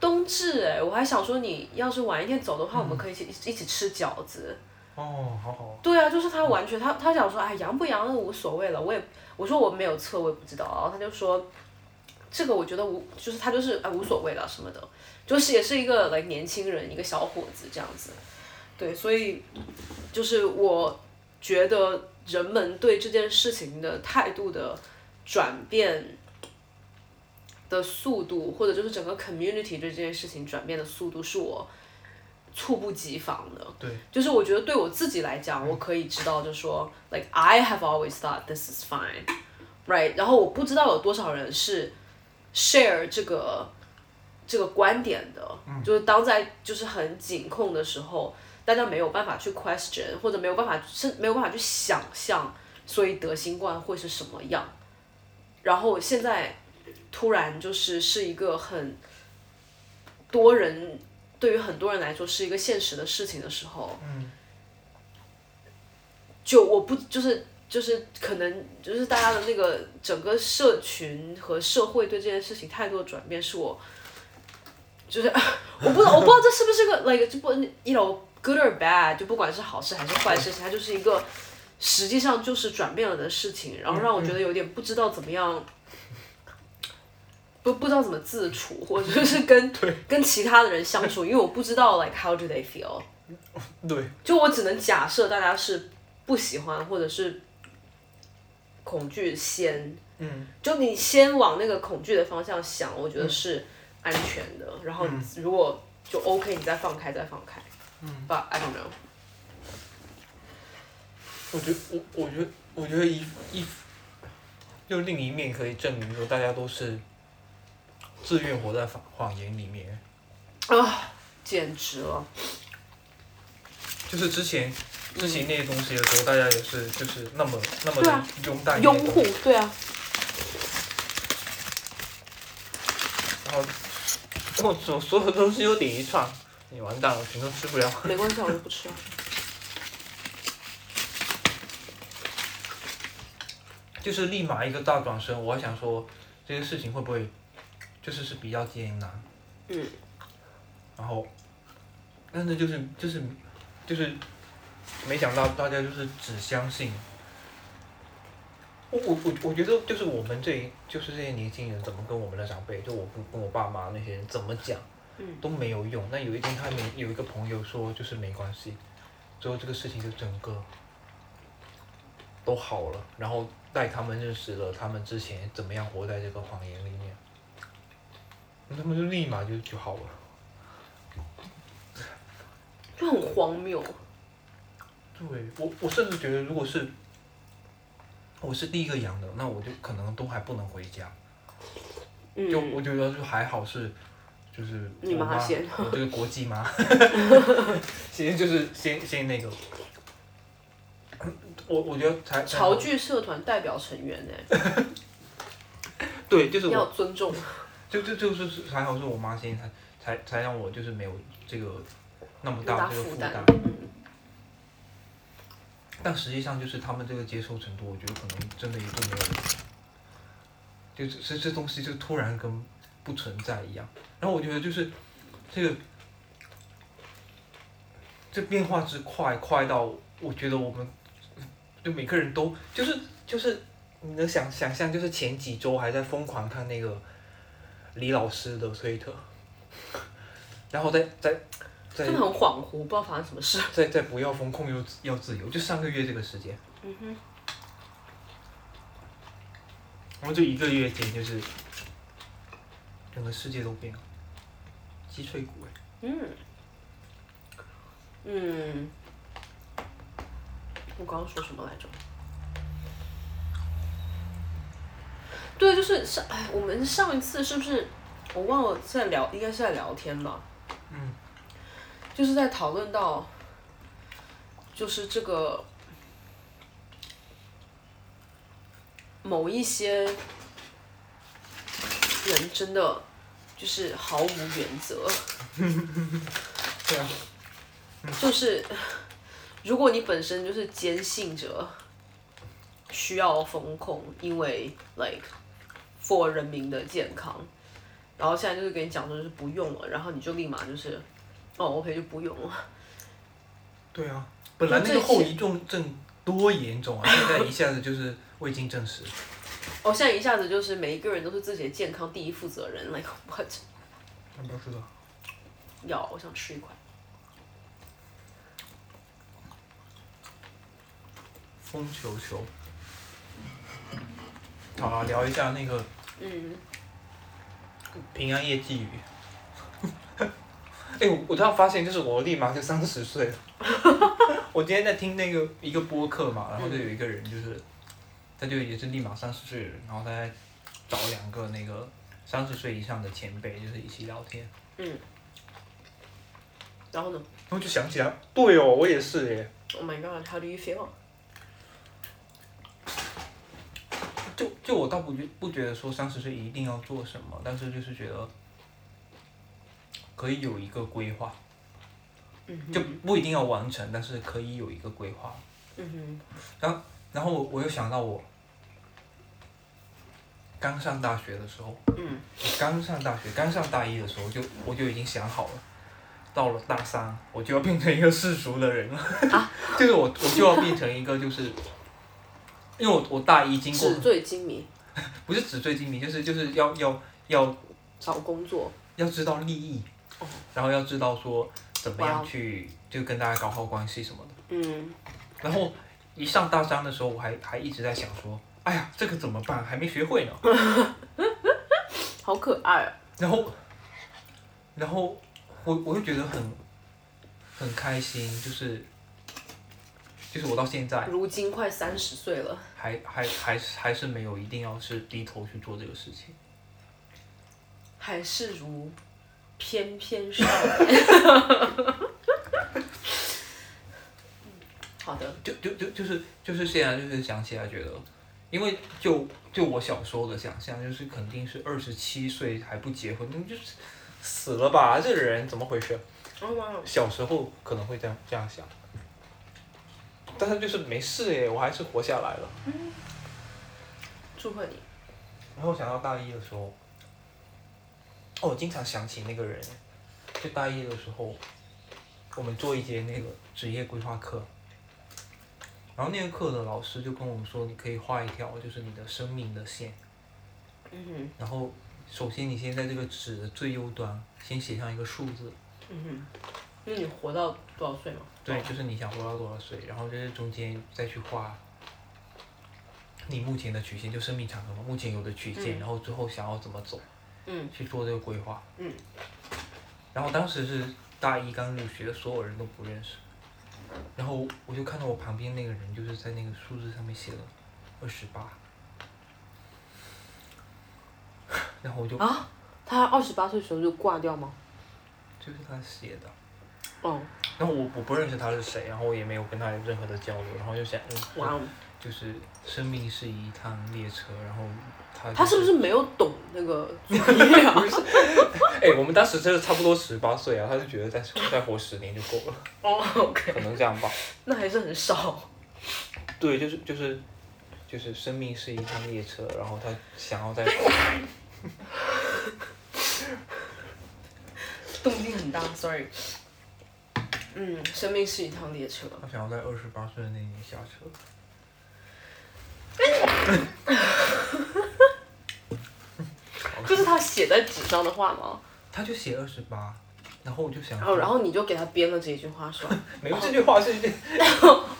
冬至哎，我还想说你要是晚一点走的话，我们可以一起一起吃饺子。哦，好好。对啊，就是他完全他他想说，哎，阳不阳的无所谓了，我也我说我没有测，我也不知道，然后他就说。这个我觉得无，就是他就是啊无所谓了什么的，就是也是一个来年轻人，一个小伙子这样子，对，所以就是我觉得人们对这件事情的态度的转变，的速度，或者就是整个 community 对这件事情转变的速度，是我猝不及防的。对。就是我觉得对我自己来讲，我可以知道，就是说，like I have always thought this is fine，right？然后我不知道有多少人是 share 这个这个观点的，就是当在就是很紧控的时候，大家没有办法去 question，或者没有办法是没有办法去想象，所以得新冠会是什么样。然后现在突然就是是一个很多人对于很多人来说是一个现实的事情的时候，就我不就是就是可能就是大家的那个整个社群和社会对这件事情态度的转变，是我就是 我不知道我不知道这是不是个 like 就不 you know good or bad 就不管是好事还是坏事情，它就是一个实际上就是转变了的事情，然后让我觉得有点不知道怎么样。不不知道怎么自处，或者是跟 跟其他的人相处，因为我不知道 like how do they feel。对。就我只能假设大家是不喜欢或者是恐惧先。嗯。就你先往那个恐惧的方向想，我觉得是安全的。然后如果就 OK，你再放开，再放开。嗯。But I don't know。我觉得我我觉得我觉得一一，就另一面可以证明说大家都是。自愿活在谎谎言里面，啊，简直了！就是之前之前那些东西的时候，大家也是就是那么那么的拥戴拥护，对啊。然后，我所所有东西都点一串，你完蛋了，全都吃不了。没关系，我就不吃了。就是立马一个大转身，我还想说，这些事情会不会？就是是比较艰难，嗯，然后，但是就是就是就是，没想到大家就是只相信，我我我我觉得就是我们这就是这些年轻人怎么跟我们的长辈，就我跟跟我爸妈那些人怎么讲，都没有用。那有一天他们有一个朋友说就是没关系，最后这个事情就整个都好了，然后带他们认识了他们之前怎么样活在这个谎言里面。他们就立马就就好了，就很荒谬。对我，我甚至觉得，如果是我是第一个养的，那我就可能都还不能回家。就我觉得就还好是，就是你妈，我这个国际妈，先就是先先那个，我我觉得才。潮剧社团代表成员呢？对，就是要尊重。就就就是还好是我妈先才才才让我就是没有这个那么大这个负担，但实际上就是他们这个接受程度，我觉得可能真的也就没有，就这这东西就突然跟不存在一样。然后我觉得就是这个这变化之快，快到我觉得我们就每个人都就是就是你能想想象，就是前几周还在疯狂看那个。李老师的推特，然后再再再，真的很恍惚，不知道发生什么事。在在不要风控又要自由，就上个月这个时间。嗯哼。然后这一个月间，就是整个世界都变了，鸡脆骨哎。嗯。嗯。我刚刚说什么来着？对，就是上哎，我们上一次是不是我忘了在聊，应该是在聊天吧？嗯，就是在讨论到，就是这个某一些人真的就是毫无原则。对啊。就是如果你本身就是坚信着需要风控，因为 like。for 人民的健康，然后现在就是给你讲说就是不用了，然后你就立马就是，哦，OK 就不用了。对啊，本来那个后遗症症多严重啊，现在一下子就是未经证实。哦，现在一下子就是每一个人都是自己的健康第一负责人，like what？要不要吃的？要，我想吃一块。风球球。好啊，聊一下那个。嗯，平安夜寄语。哎、我我突然发现，就是我立马就三十岁了。我今天在听那个一个播客嘛，然后就有一个人就是，他就也是立马三十岁的人，然后他在找两个那个三十岁以上的前辈，就是一起聊天。嗯然后呢然后就想起来，对哦，我也是耶。？Oh my god，how do you feel？就就我倒不觉不觉得说三十岁一定要做什么，但是就是觉得可以有一个规划，嗯就不一定要完成，但是可以有一个规划。嗯然后我我又想到我刚上大学的时候，嗯。刚上大学刚上大一的时候就我就已经想好了，到了大三我就要变成一个世俗的人了，就是我我就要变成一个就是，因为我我大一经过纸醉金迷，不是纸醉金迷，就是就是要要要找工作。要知道利益，然后要知道说怎么样去就跟大家搞好关系什么的。嗯然后一上大三的时候，我还还一直在想说，哎呀，这个怎么办？还没学会呢。好可爱啊！然后，然后我我就觉得很很开心，就是就是我到现在如今快三十岁了，还还还是还是没有一定要是低头去做这个事情。还是如翩翩少年。好的，就就就就是就是现在就是想起来觉得，因为就就我小时候的想象，就是肯定是二十七岁还不结婚，那就是死了吧？这个人怎么回事？哦，小时候可能会这样这样想，但是就是没事耶，我还是活下来了。嗯祝贺你。然后想到大一的时候，哦，我经常想起那个人，就大一的时候，我们做一节那个职业规划课，然后那个课的老师就跟我们说，你可以画一条就是你的生命的线，嗯然后首先你先在这个纸的最右端先写上一个数字，嗯哼。那你活到多少岁嘛？对，就是你想活到多少岁，然后在这中间再去画你目前的曲线，就生命长河嘛，目前有的曲线，嗯然后之后想要怎么走。嗯去做这个规划。嗯。然后当时是大一刚入学，所有人都不认识。然后我就看到我旁边那个人，就是在那个数字上面写了二十八。然后我就啊，他二十八岁的时候就挂掉吗？就是他写的，哦，然后我我不认识他是谁，然后我也没有跟他有任何的交流，然后就想，嗯，哇哦，就是生命是一趟列车，然后他、他是不是没有懂那个？哎、我们当时真的差不多十八岁啊，他就觉得再再活十年就够了，哦可能这样吧。那还是很少。对，就是就是就是生命是一趟列车，然后他想要在 动静很大，sorry。嗯，生命是一趟列车。他想要在二十八岁的那年下车。这是他写在纸上的话吗？他就写二十八，然后我就想然，后然后你就给他编了这一句话是吧？没有这句话是一句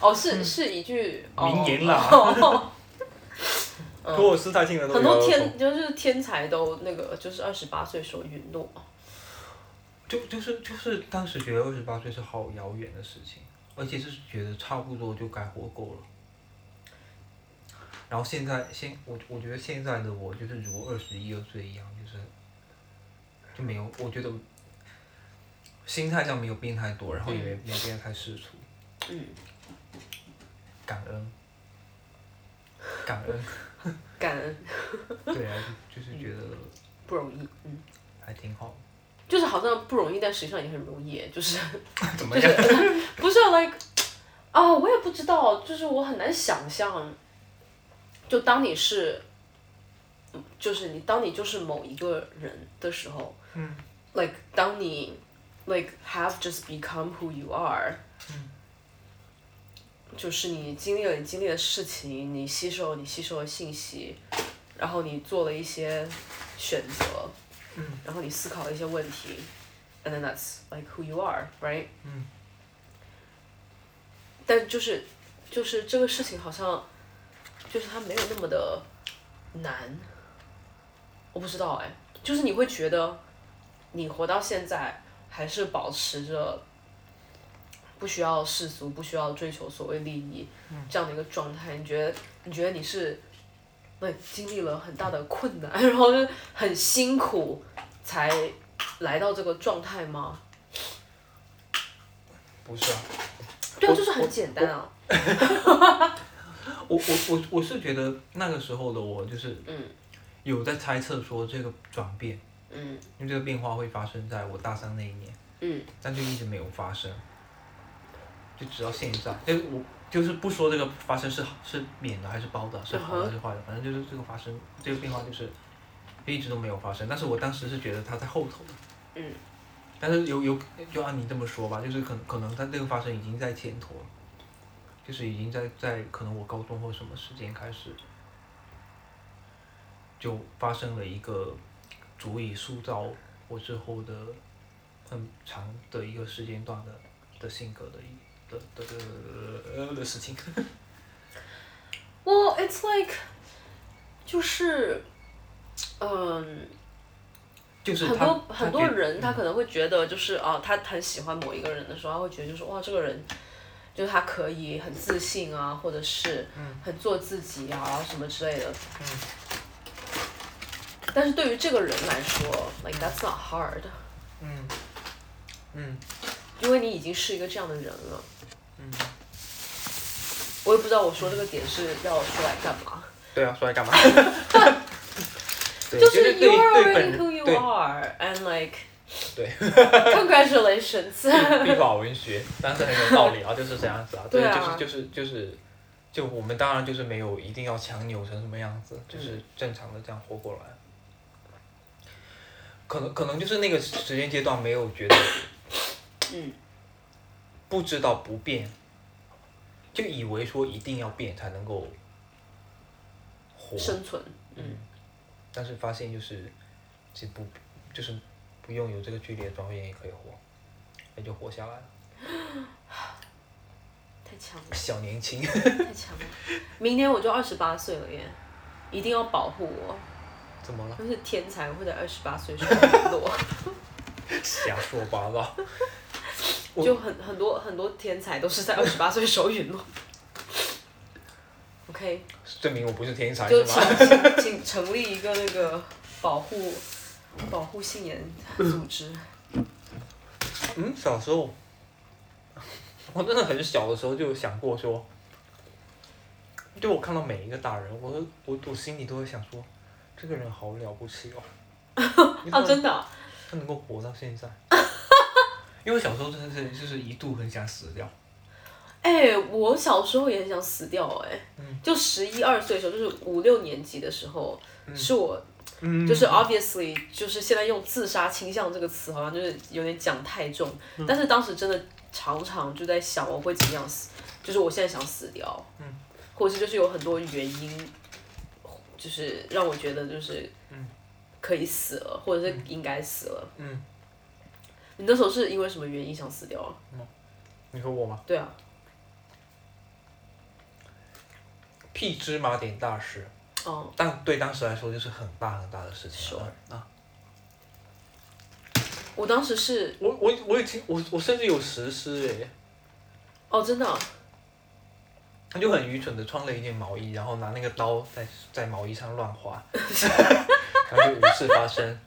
哦，是是一句哦名言啦哦托尔斯泰听的都很多天就是天才都那个就是二十八岁时候陨落嘛。就就是就是当时觉得二十八岁是好遥远的事情，而且是觉得差不多就该活够了。然后现在现我我觉得现在的我就是如二十一二岁一样，就是就没有我觉得心态上没有变太多，然后也没没有变得太世俗，嗯，感恩，感恩，感恩对啊，就就是觉得不容易，嗯，还挺好。就是好像不容易，但实际上也很容易，就是 怎么样？就 是不是 like 啊，我也不知道，就是我很难想象，就当你是，嗯就是你当你就是某一个人的时候，嗯，like 当你 like have just become who you are，就是你经历了你经历的事情，你吸收你吸收的信息，然后你做了一些选择，嗯。然后你思考了一些问题，and then that's like who you are，right？嗯。但就是就是这个事情好像就是它没有那么的难，我不知道哎，就是你会觉得，你活到现在还是保持着不需要世俗、不需要追求所谓利益这样的一个状态。你觉得你觉得你是，对，经历了很大的困难，然后就很辛苦才来到这个状态吗？不是啊，对啊，就是很简单啊。我我我我是觉得那个时候的我就是嗯有在猜测说这个转变，嗯因为这个变化会发生在我大三那一年，嗯但就一直没有发生，就直到现在，就是我就是不说这个发生是好是免的还是包的，是好的还是坏的，反正就是这个发生这个变化就是一直都没有发生，但是我当时是觉得它在后头，嗯。但是有有就按你这么说吧，就是可可能它这个发生已经在前头了，就是已经在在可能我高中或什么时间开始，就发生了一个足以塑造我之后的很长的一个时间段的的性格的一的的的的的事情。Well, it's like，就是，嗯。很就是很多很多人他可能会觉得就是啊，他很喜欢某一个人的时候，他会觉得就是哇，这个人就是他可以很自信啊，或者是很做自己啊什么之类的。嗯。但是对于这个人来说，like that's not hard，嗯。嗯。因为你已经是一个这样的人了。嗯，我也不知道我说这个点是要说来干嘛，对啊，说来干嘛？就就是 you are 对 already who you are and like 对。congratulations。壁法文学，但是很有道理啊，就是这样子啊，对啊就是就是就是，就我们当然就是没有一定要强扭成什么样子，嗯就是正常的这样活过来。可能可能就是那个时间阶段没有觉得，嗯，不知道不变，就以为说一定要变才能够活，生存，嗯，但是发现就是，其实不就是不用有这个剧烈的转变也可以活，那就活下来了。太强了。小年轻，太强了！明年我就二十八岁了耶，一定要保护我，怎么了？就是天才会在二十八岁时陨落，瞎说八道。就很很多很多天才都是在二十八岁时候陨落。OK，证明我不是天才就是请吗？请请成立一个那个保护保护信言 组织。嗯，小时候，我真的很小的时候就有想过说，就我看到每一个大人，我都我我心里都会想说，这个人好了不起哦。啊，真的啊、他能够活到现在。因为小时候真的是就是一度很想死掉，哎、我小时候也很想死掉哎、嗯就十一二岁的时候，就是五六年级的时候，是我嗯。就是 obviously 就是现在用自杀倾向这个词好像就是有点讲太重，嗯。但是当时真的常常就在想我会怎么样死，就是我现在想死掉，嗯。或者是就是有很多原因，就是让我觉得就是可以死了，或者是应该死了。嗯，你那时候是因为什么原因想死掉啊？你说我吗？对啊，屁芝麻点大事，哦，但对当时来说就是很大很大的事情 Sure 啊。我当时是我我我已经我我甚至有实施哎，哦，真的啊、他就很愚蠢的穿了一件毛衣，然后拿那个刀在在毛衣上乱划，然后就无事发生。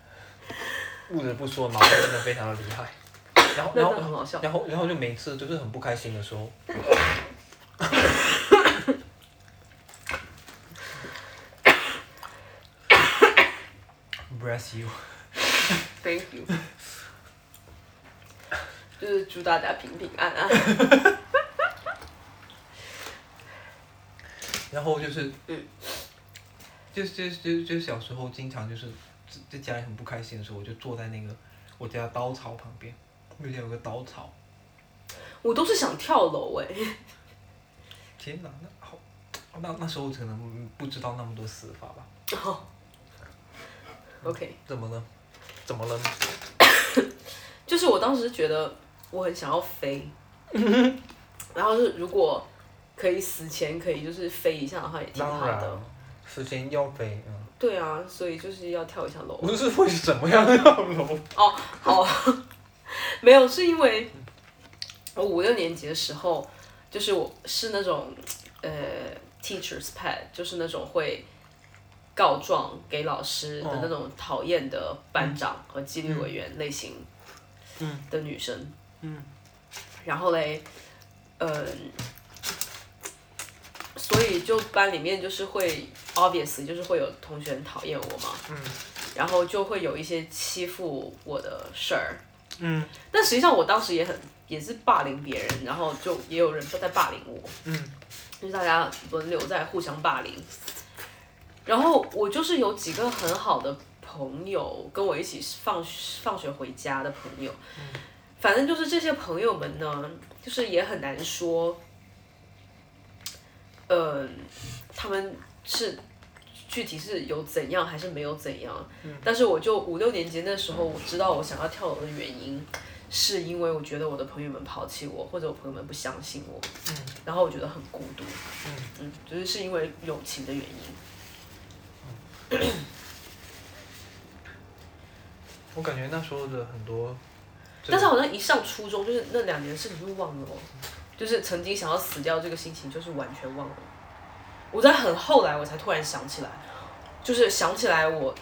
不得不说，毛衣真的非常的厉害。然后然后。然后然后就每次就是很不开心的时候，Bless you。Thank you。就是祝大家平平安安。然后就是，嗯就就就就小时候经常就是在在家里很不开心的时候，我就坐在那个我家稻草旁边，那边有个稻草。我都是想跳楼哎、天哪，那好，那那时候可能不知道那么多死法吧？哦 OK，怎么了？怎么了？就是我当时觉得我很想要飞，然后是如果可以死前可以就是飞一下的话，也挺好的死前。，要飞，嗯。对啊，所以就是要跳一下楼。不是为什么要跳楼？哦，好，没有，是因为我五六年级的时候，就是我是那种呃 teachers pet，就是那种会告状给老师的那种讨厌的班长和纪律委员类型的女生。嗯。然后嘞，嗯，所以就班里面就是会 obvious 就是会有同学讨厌我嘛。嗯。然后就会有一些欺负我的事儿。嗯。但实际上我当时也很也是霸凌别人，然后就也有人在霸凌我。嗯。就是大家轮流在互相霸凌。然后我就是有几个很好的朋友，跟我一起放放学回家的朋友。嗯。反正就是这些朋友们呢，就是也很难说，嗯，他们是具体是有怎样还是没有怎样。嗯。但是我就五六年级那时候，我知道我想要跳楼的原因，是因为我觉得我的朋友们抛弃我，或者我朋友们不相信我。嗯。然后我觉得很孤独。嗯。嗯，就是是因为友情的原因。我感觉那时候的很多。但是好像一上初中，就是那两年事情就忘了，就是曾经想要死掉这个心情，就是完全忘了。我在很后来，我才突然想起来，就是想起来我，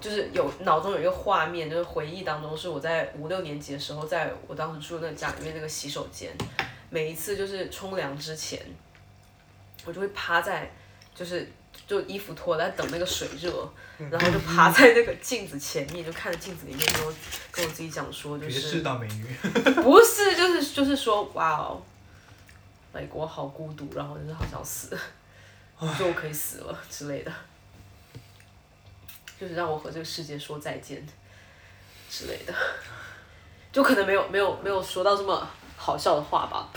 就是有脑中有一个画面，就是回忆当中是我在五六年级的时候，在我当时住的那家里面那个洗手间，每一次就是冲凉之前，我就会趴在，就是。就衣服脱了，等那个水热，然后就趴在那个镜子前面，就看着镜子里面，跟我跟我自己讲说，就是。世大美女。不是，就是就是说，哇哦，美国好孤独，然后就是好想死，就我可以死了之类的，就是让我和这个世界说再见之类的，就可能没有没有没有说到这么好笑的话吧。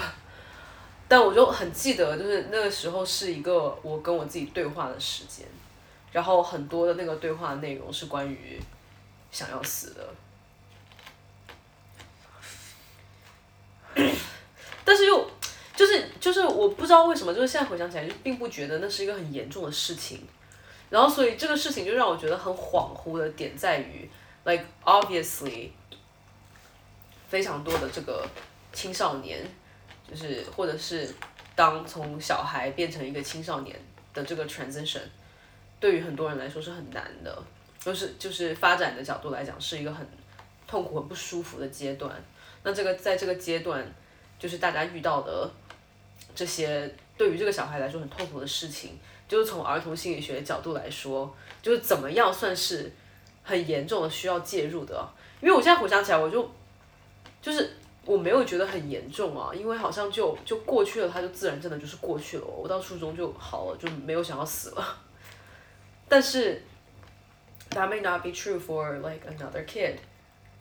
但我就很记得，就是那个时候是一个我跟我自己对话的时间，然后很多的那个对话内容是关于想要死的，但是又就是就是我不知道为什么，就是现在回想起来就并不觉得那是一个很严重的事情，然后所以这个事情就让我觉得很恍惚的点在于，like obviously 非常多的这个青少年。就是，或者是当从小孩变成一个青少年的这个 transition，对于很多人来说是很难的，就是就是发展的角度来讲是一个很痛苦、很不舒服的阶段。那这个在这个阶段，就是大家遇到的这些对于这个小孩来说很痛苦的事情，就是从儿童心理学角度来说，就是怎么样算是很严重的需要介入的？因为我现在回想起来，我就就是。我没有觉得很严重啊，因为好像就就过去了，它就自然真的就是过去了。我到初中就好了，就没有想要死了。但是，that may not be true for like another kid。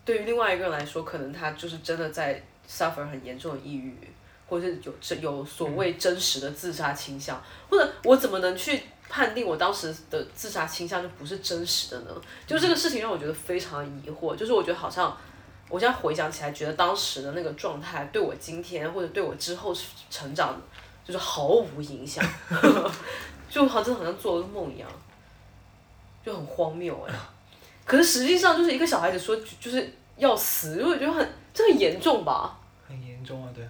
对于另外一个人来说，可能他就是真的在 suffer 很严重的抑郁，或者是有真有所谓真实的自杀倾向，或者我怎么能去判定我当时的自杀倾向就不是真实的呢？就这个事情让我觉得非常疑惑，就是我觉得好像。我现在回想起来，觉得当时的那个状态对我今天或者对我之后成长，就是毫无影响，就好像好像做了个梦一样，就很荒谬哎。可是实际上就是一个小孩子说就是要死，我觉得很这很严重吧？很严重啊，对。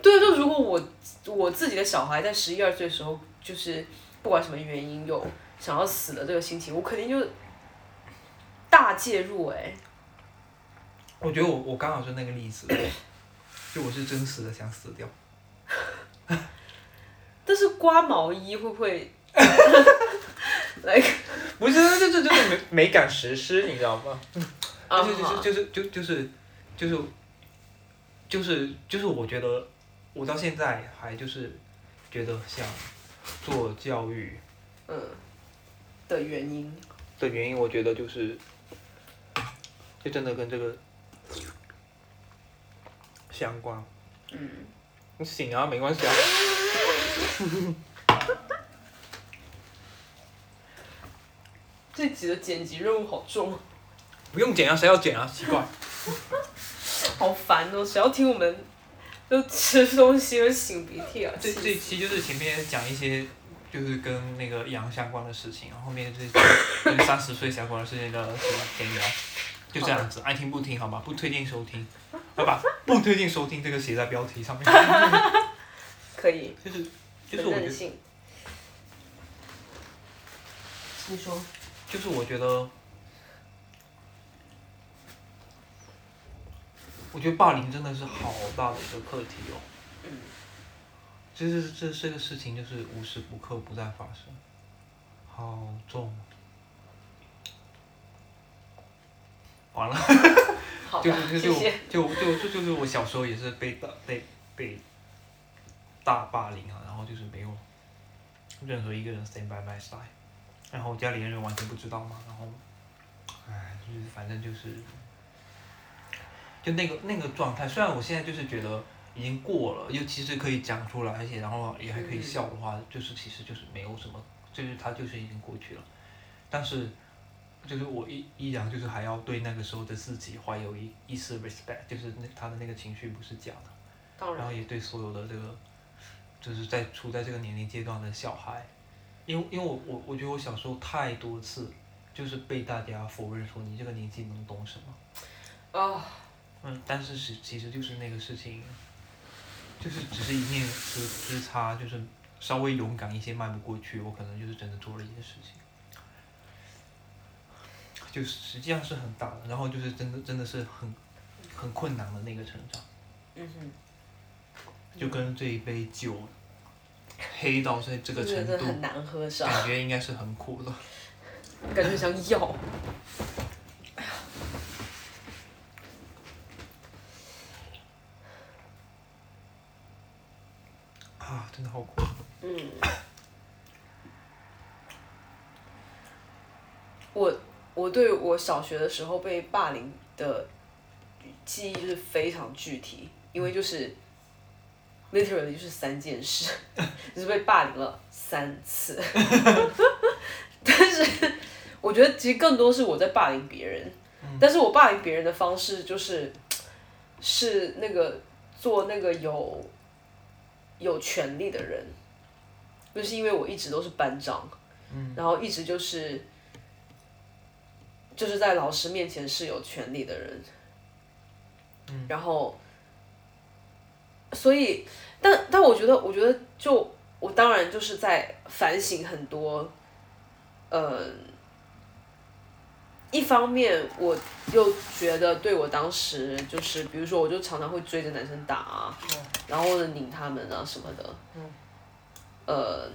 对，就如果我我自己的小孩在十一二岁的时候，就是不管什么原因有想要死的这个心情，我肯定就大介入哎。我觉得我我刚好是那个例子，就我是真实的想死掉。但是刮毛衣会不会？来，不是，这这就是美美感实施，你知道吗？就是就是就是就是就是就是就是我觉得我到现在还就是觉得想做教育。嗯。的原因。的原因，我觉得就是，就真的跟这个。相关。嗯。你醒啊，没关系啊。这集的剪辑任务好重。不用剪啊，谁要剪啊？奇怪。好烦哦！谁要听我们，就吃东西又擤鼻涕啊？这这期就是前面讲一些就是跟那个羊相关的事情，然后后面就是跟三十岁相关的事情的什么闲聊，就这样子，爱听不听好吗？不推荐收听，要把不推荐收听这个写在标题上面。可以，就是就是我觉得，你说，就是我觉得，我觉得霸凌真的是好大的一个课题哦。嗯，就是这这个事情就是无时不刻不在发生，好重。完了，就是就是谢谢。就就就就是我小时候也是被大被被大霸凌啊，然后就是没有任何一个人 stand by my side，然后家里人完全不知道嘛，然后，哎，就是反正就是，就那个那个状态，虽然我现在就是觉得已经过了，又其实可以讲出来，而且然后也还可以笑的话，就是其实就是没有什么，就是它就是已经过去了，但是。就是我依依然就是还要对那个时候的自己怀有一一丝 respect，就是那他的那个情绪不是假的，当然，然后也对所有的这个，就是在处在这个年龄阶段的小孩，因为因为我我我觉得我小时候太多次就是被大家否认说你这个年纪能懂什么，啊，嗯，但是是其实就是那个事情，就是只是一念之之差，就是稍微勇敢一些迈不过去，我可能就是真的做了一件事情。就实际上是很大的，然后就是真的真的是很很困难的那个成长，嗯哼，就跟这一杯酒黑到这这个程度，真的很难喝是吧？感觉应该是很苦的。感觉很想咬。啊，真的好苦。嗯，我我对我小学的时候被霸凌的记忆就是非常具体，因为就是 literally 就是三件事，就是被霸凌了三次。但是我觉得其实更多是我在霸凌别人，但是我霸凌别人的方式就是是那个做那个有有权利的人。就是因为我一直都是班长，然后一直就是就是在老师面前是有权利的人，然后，所以，但但我觉得，我觉得就我当然就是在反省很多，呃，一方面我又觉得对我当时就是，比如说我就常常会追着男生打啊，然后呢拧他们啊什么的，呃，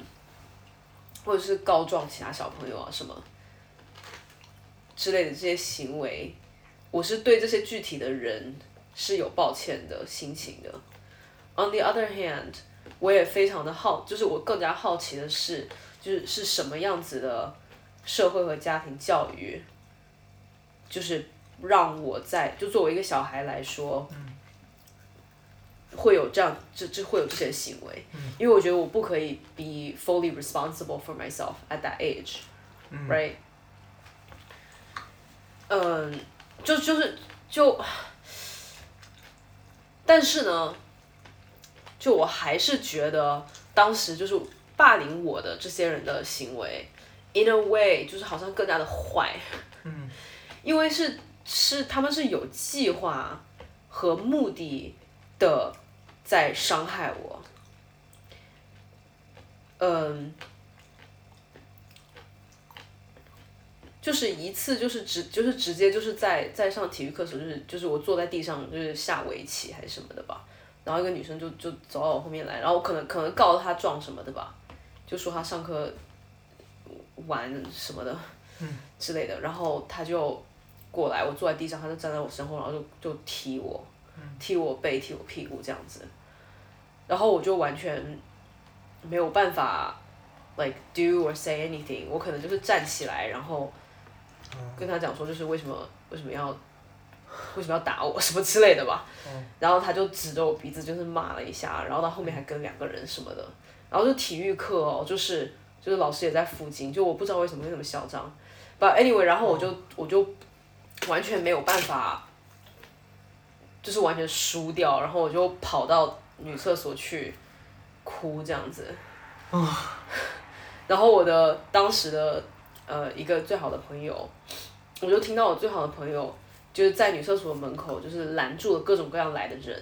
或者是告状其他小朋友啊什么之类的这些行为，我是对这些具体的人是有抱歉的心情的。On the other hand，我也非常的好，就是我更加好奇的是，就是是什么样子的社会和家庭教育，就是让我在就作为一个小孩来说，会有这样这这会有这些行为，因为我觉得我不可以 be fully responsible for myself at that age，right？嗯，就就是就，但是呢，就我还是觉得当时就是霸凌我的这些人的行为，in a way 就是好像更加的坏，嗯，因为是是他们是有计划和目的的在伤害我，嗯。就是一次，就是直，就是直接就是在在上体育课时候，就是就是我坐在地上，就是下围棋还是什么的吧，然后一个女生就就走到我后面来，然后我可能可能告她状什么的吧，就说她上课玩什么的，之类的，然后她就过来，我坐在地上，她就站在我身后，然后就就踢我，踢我背，踢我屁股这样子，然后我就完全没有办法，like do or say anything，我可能就是站起来，然后。跟他讲说，就是为什么为什么要为什么要打我 什么之类的吧，然后他就指着我鼻子就是骂了一下，然后到后面还跟两个人什么的，然后就体育课哦，就是就是老师也在附近，就我不知道为什么会那么嚣张，but anyway，然后我就我就完全没有办法，就是完全输掉，然后我就跑到女厕所去哭这样子，然后我的当时的呃一个最好的朋友，我就听到我最好的朋友就是在女厕所门口就是拦住了各种各样来的人，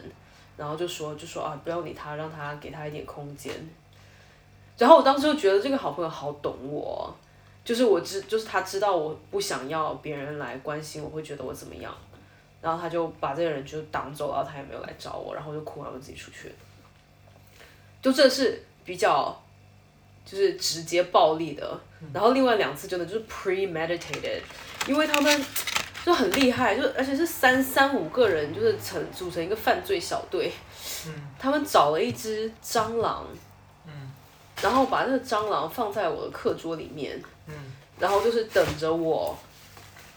然后就说就说啊不要理他，让他给他一点空间。然后我当时就觉得这个好朋友好懂我，就是我知就是他知道我不想要别人来关心我会觉得我怎么样，然后他就把这个人就挡走，然后他也没有来找我，然后我就哭完我自己出去。就这是比较就是直接暴力的，然后另外两次真的就是 premeditated，因为他们就很厉害，就而且是三三五个人，就是成组成一个犯罪小队，他们找了一只蟑螂，然后把那个蟑螂放在我的课桌里面，然后就是等着我，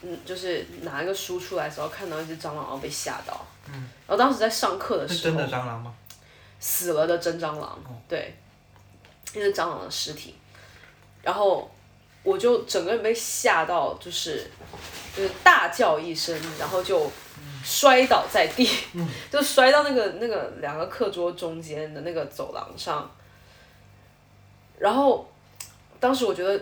嗯，就是拿一个书出来的时候看到一只蟑螂，然后被吓到，然后当时在上课的时候，是真的蟑螂吗？死了的真蟑螂，对，那是蟑螂的尸体，然后我就整个人被吓到，就是就是大叫一声，然后就摔倒在地，就摔到那个那个两个课桌中间的那个走廊上，然后当时我觉得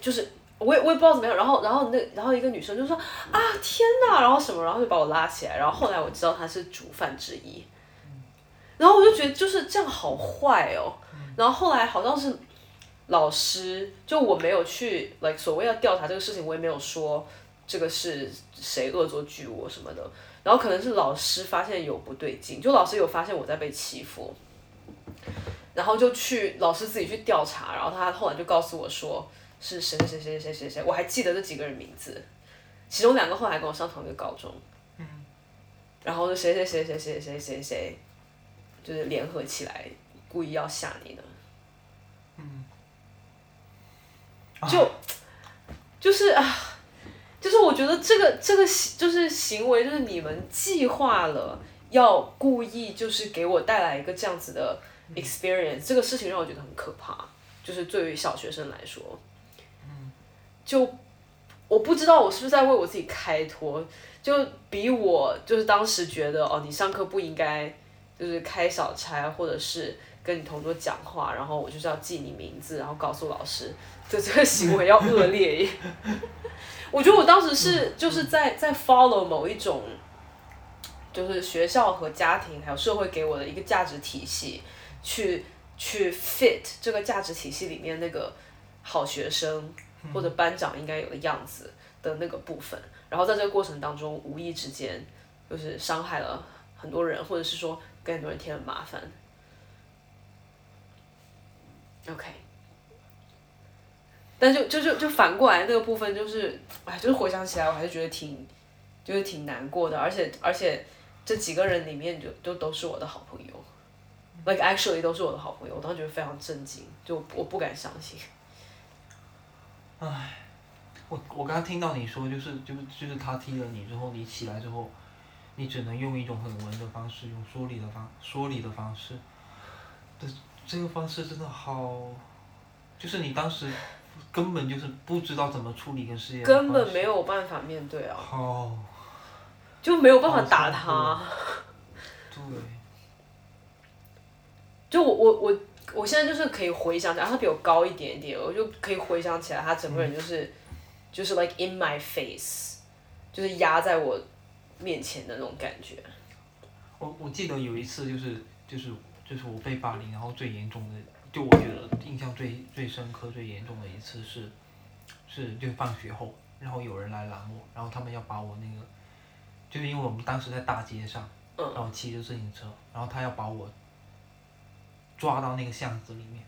就是。我也我也不知道怎么样，然后然后那然后一个女生就说啊天哪，然后什么，然后就把我拉起来，然后后来我知道她是主犯之一，然后我就觉得就是这样好坏哦，然后后来好像是老师，就我没有去 like 所谓要调查这个事情，我也没有说这个是谁恶作剧我什么的，然后可能是老师发现有不对劲，就老师有发现我在被欺负，然后就去老师自己去调查，然后他后来就告诉我说是谁谁谁谁谁谁谁，我还记得这几个人名字，其中两个后来跟我上同一个高中，然后就谁谁谁谁谁谁谁谁。就是联合起来故意要吓你的，就就是啊，就是我觉得这个这个就是行为，就是你们计划了要故意就是给我带来一个这样子的 experience，这个事情让我觉得很可怕，就是对于小学生来说，就我不知道我是不是在为我自己开脱，就比我就是当时觉得哦，你上课不应该。就是开小差，或者是跟你同桌讲话，然后我就是要记你名字，然后告诉老师，的这个行为要恶劣耶。我觉得我当时是就是在在 follow 某一种，就是学校和家庭还有社会给我的一个价值体系，去去 fit 这个价值体系里面那个好学生或者班长应该有的样子的那个部分，然后在这个过程当中无意之间就是伤害了很多人，或者是说。给很多人添了麻烦。OK，但就就就就反过来那个部分就是，哎，就是回想起来我还是觉得挺，就是挺难过的，而且而且这几个人里面就就都是我的好朋友，like actually 都是我的好朋友，我当时觉得非常震惊，就我不敢相信。哎，我我刚刚听到你说就是就是就是他踢了你之后，你起来之后。你只能用一种很文的方式，用说理的方说理的方式，这这个方式真的好，就是你当时根本就是不知道怎么处理跟事业。根本没有办法面对啊。好。就没有办法打他。对。就我我我我现在就是可以回想起来，他比我高一点点，我就可以回想起来，他整个人就是，就是 like in my face，就是压在我。面前的那种感觉。我我记得有一次就是就是就是我被霸凌，然后最严重的，就我觉得印象最最深刻、最严重的一次是，是就放学后，然后有人来拦我，然后他们要把我那个，就是因为我们当时在大街上，然后骑着自行车，然后他要把我抓到那个巷子里面。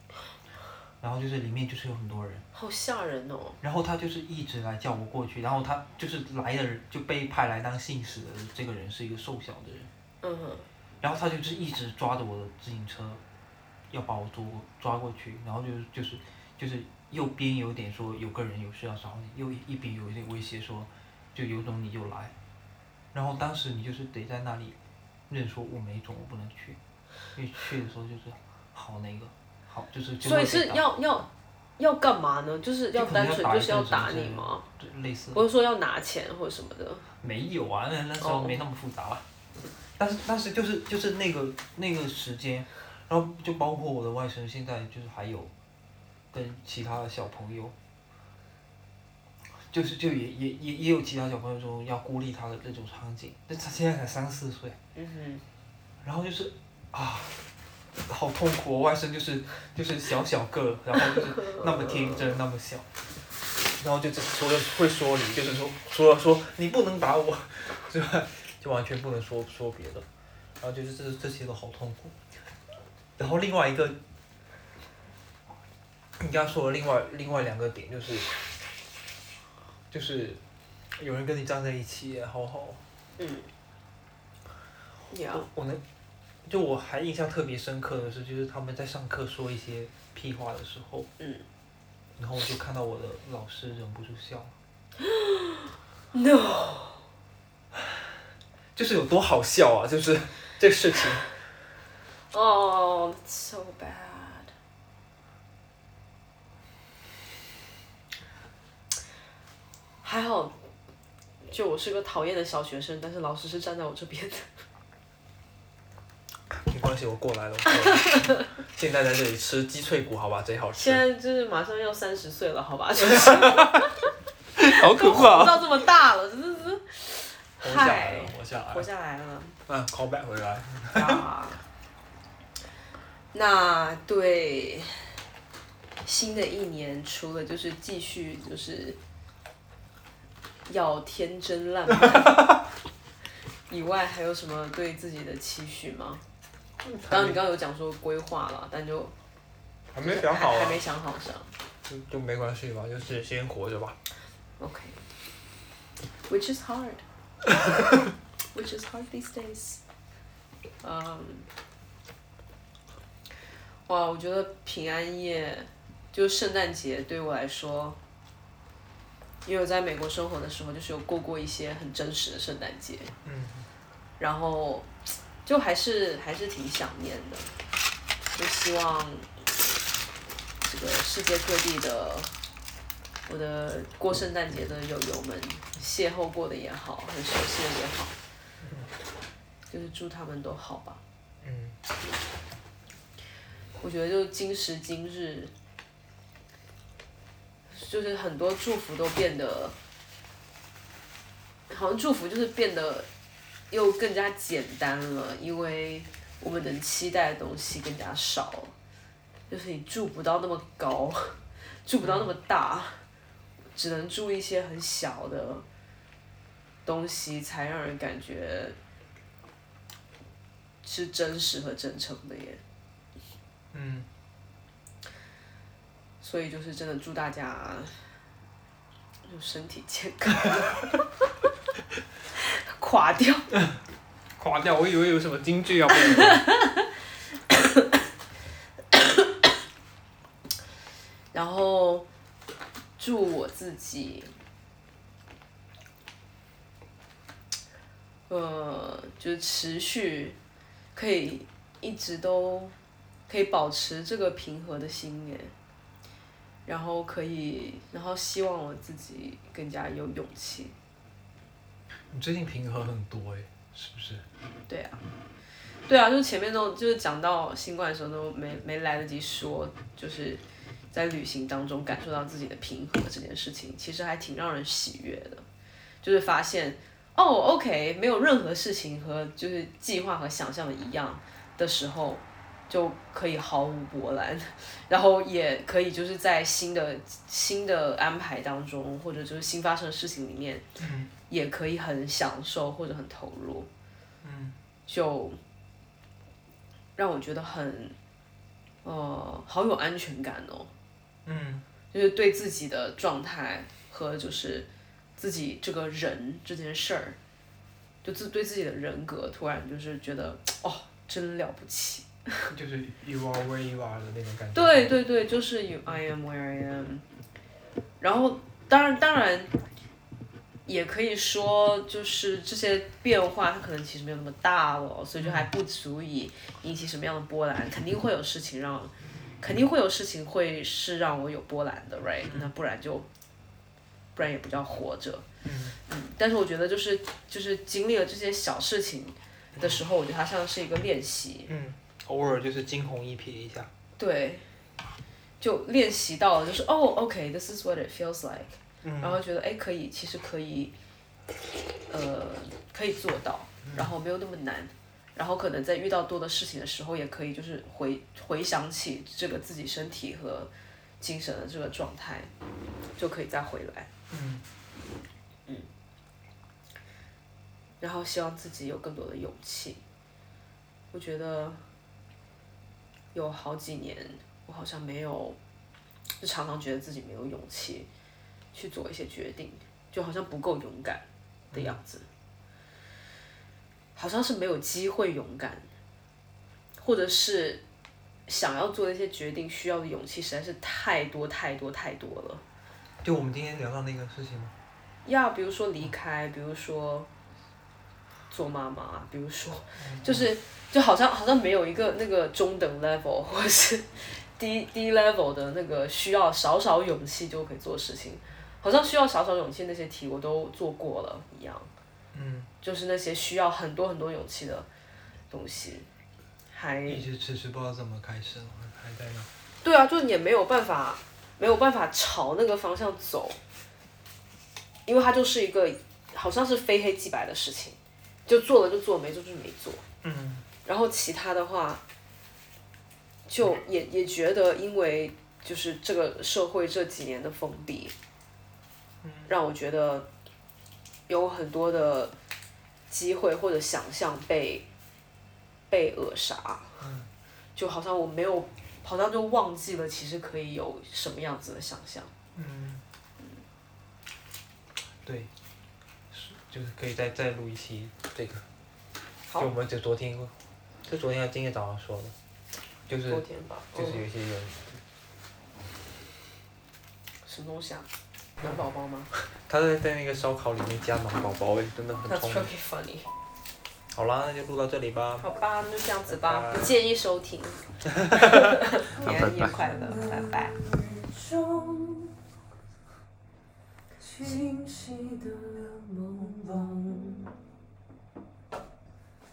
然后就是里面就是有很多人，好吓人哦。然后他就是一直来叫我过去，然后他就是来的人就被派来当信使的这个人是一个瘦小的人，嗯哼。然后他就是一直抓着我的自行车，要把我捉抓过去，然后就是就是就是右边有点说有个人有事要找你，又一边有一点威胁说，就有种你就来，然后当时你就是得在那里认说我没种我不能去，因为去的时候就是好那个。好，就是。所以是要要要干嘛呢？就是要单纯就是要打你吗？对，类似。不是说要拿钱或者什么的。没有啊，那那时候没那么复杂了。但是但是就是就是那个那个时间，然后就包括我的外甥现在就是还有，跟其他的小朋友，就是就也也也也有其他小朋友说要孤立他的那种场景，那他现在才三四岁，嗯哼，然后就是啊，好痛苦。我外甥就是就是小小个，然后就是那么天真那么小，然后就只除了会说你，就是说除了说你不能打我，之外，就完全不能说说别的，然后就是这这些都好痛苦。然后另外一个，你刚刚说的另外另外两个点就是，就是有人跟你站在一起也好好。嗯我我能，就我还印象特别深刻的是，就是他们在上课说一些屁话的时候，嗯然后我就看到我的老师忍不住笑了，，No，就是有多好笑啊！就是 这个事情，哦、s o bad。还好，就我是个讨厌的小学生，但是老师是站在我这边的。没关系，我过来了。来了 现在在这里吃鸡脆骨，好吧，贼好吃现。在就是马上要三十岁了，好吧，就是好可都活到这么大了，真的是活下来嗨了，活下来活了。下来了。嗯，call back 回来。啊，那对新的一年，除了就是继续就是要天真烂漫以外，还有什么对自己的期许吗？刚刚你刚刚有讲说规划了，但就还没想好啊还还没，想好是吧就就没关系吧，就是先活着吧。？OK，which is hard. Which is hard these days. 嗯、哇，我觉得平安夜就圣诞节对我来说，因为我在美国生活的时候，就是有过过一些很真实的圣诞节，嗯，然后就还是还是挺想念的，就希望这个世界各地的我的过圣诞节的友友们邂逅过的也好，很熟悉的也好，就是祝他们都好吧。嗯，我觉得就今时今日，就是很多祝福都变得，好像祝福就是变得又更加简单了，因为我们能期待的东西更加少，就是你祝不到那么高，祝不到那么大，只能祝一些很小的东西，才让人感觉是真实和真诚的耶。嗯，所以就是真的祝大家就身体健康，垮掉。垮掉！我以为有什么京剧要。然后祝我自己，呃，就是持续可以一直都可以保持这个平和的心耶，然后可以，然后希望我自己更加有勇气。你最近平和很多哎，是不是？对啊，对啊，就是前面都就是讲到新冠的时候都没没来得及说，就是在旅行当中感受到自己的平和这件事情，其实还挺让人喜悦的。就是发现哦，OK，没有任何事情和就是计划和想象的一样的时候，就可以毫无波澜，然后也可以就是在新的新的安排当中，或者就是新发生的事情里面，也可以很享受或者很投入。就让我觉得很，呃，好有安全感哦。嗯，就是对自己的状态和就是自己这个人这件事儿，就自对自己的人格突然就是觉得哦，真了不起。就是 you are where you are 的那种感觉。对对对，就是 you I am where I am。然后当然当然，也可以说就是这些变化，它可能其实没有那么大了，所以就还不足以引起什么样的波澜。肯定会有事情让，肯定会有事情会是让我有波澜的，right？那不然就，不然也不叫活着。嗯但是我觉得就是就是经历了这些小事情的时候，我觉得它像是一个练习。嗯，偶尔就是惊鸿一瞥一下。对，就练习到了，就是哦，OK，this、is what it feels like，、嗯然后觉得哎可以，其实可以，呃，可以做到，然后没有那么难，然后可能在遇到多的事情的时候，也可以就是回回想起这个自己身体和精神的这个状态，就可以再回来。嗯嗯然后希望自己有更多的勇气。我觉得有好几年，我好像没有，就常常觉得自己没有勇气去做一些决定，就好像不够勇敢的样子，好像是没有机会勇敢，或者是想要做的一些决定需要的勇气实在是太多太多太多了。就我们今天聊到那个事情吗？要比如说离开，比如说做妈妈，比如说就是就好像好像没有一个那个中等 level 或是 低低 level 的那个需要少少勇气就可以做事情，好像需要少少勇气那些题我都做过了一样，嗯，就是那些需要很多很多勇气的东西，还一直迟迟不知道怎么开始，还在那。对啊，就你也没有办法，没有办法朝那个方向走，因为它就是一个好像是非黑即白的事情，就做了就做，没做就没做。嗯然后其他的话，就也也觉得，因为就是这个社会这几年的封闭，让我觉得有很多的机会或者想象被被扼杀，就好像我没有，好像就忘记了其实可以有什么样子的想象。嗯，对，是就是可以再再录一期这个。就我们就昨天，就昨天还今天早上说的，就是昨天吧，就是嗯。有一些人，什么东西啊？暖宝宝吗他在在那个烧烤里面加暖宝宝，哎，真的很 really 明。funny。好啦，那就录到这里吧。好吧，那就这样子吧，拜拜不建议收听。平安夜快乐，拜拜。中清晰的朦胧，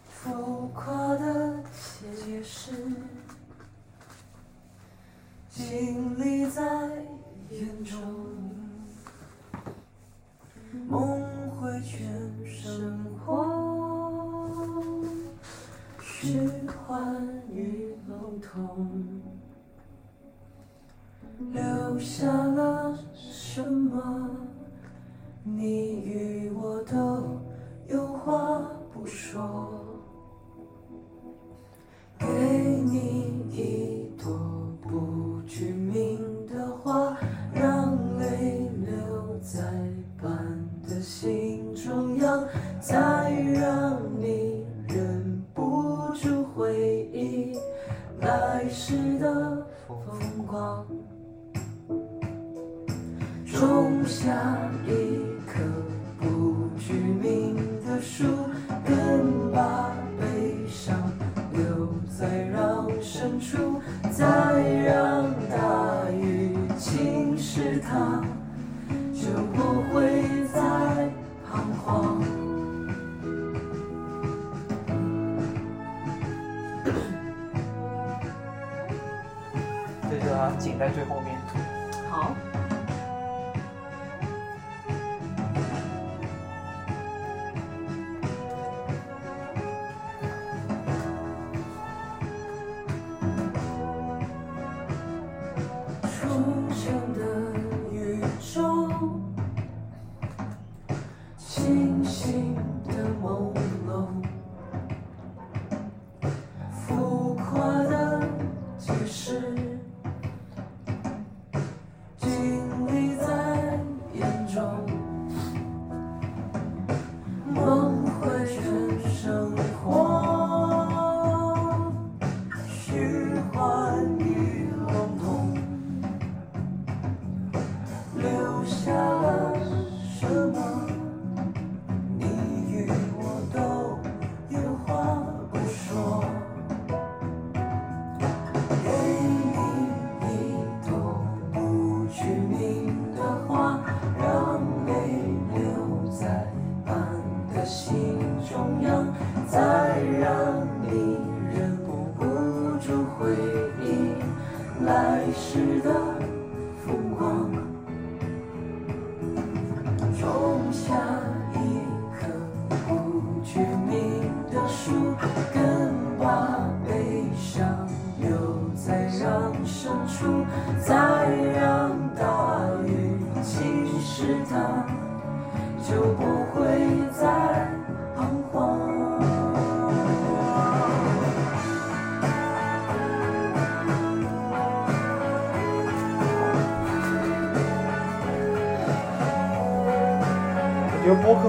浮夸的解释，经历在眼中，梦回全生活，虚幻与笼统。留下了什么？你与我都有话不说。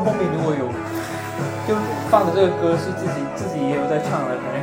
后面如果有，就放的这个歌是自己自己也有在唱的，可能。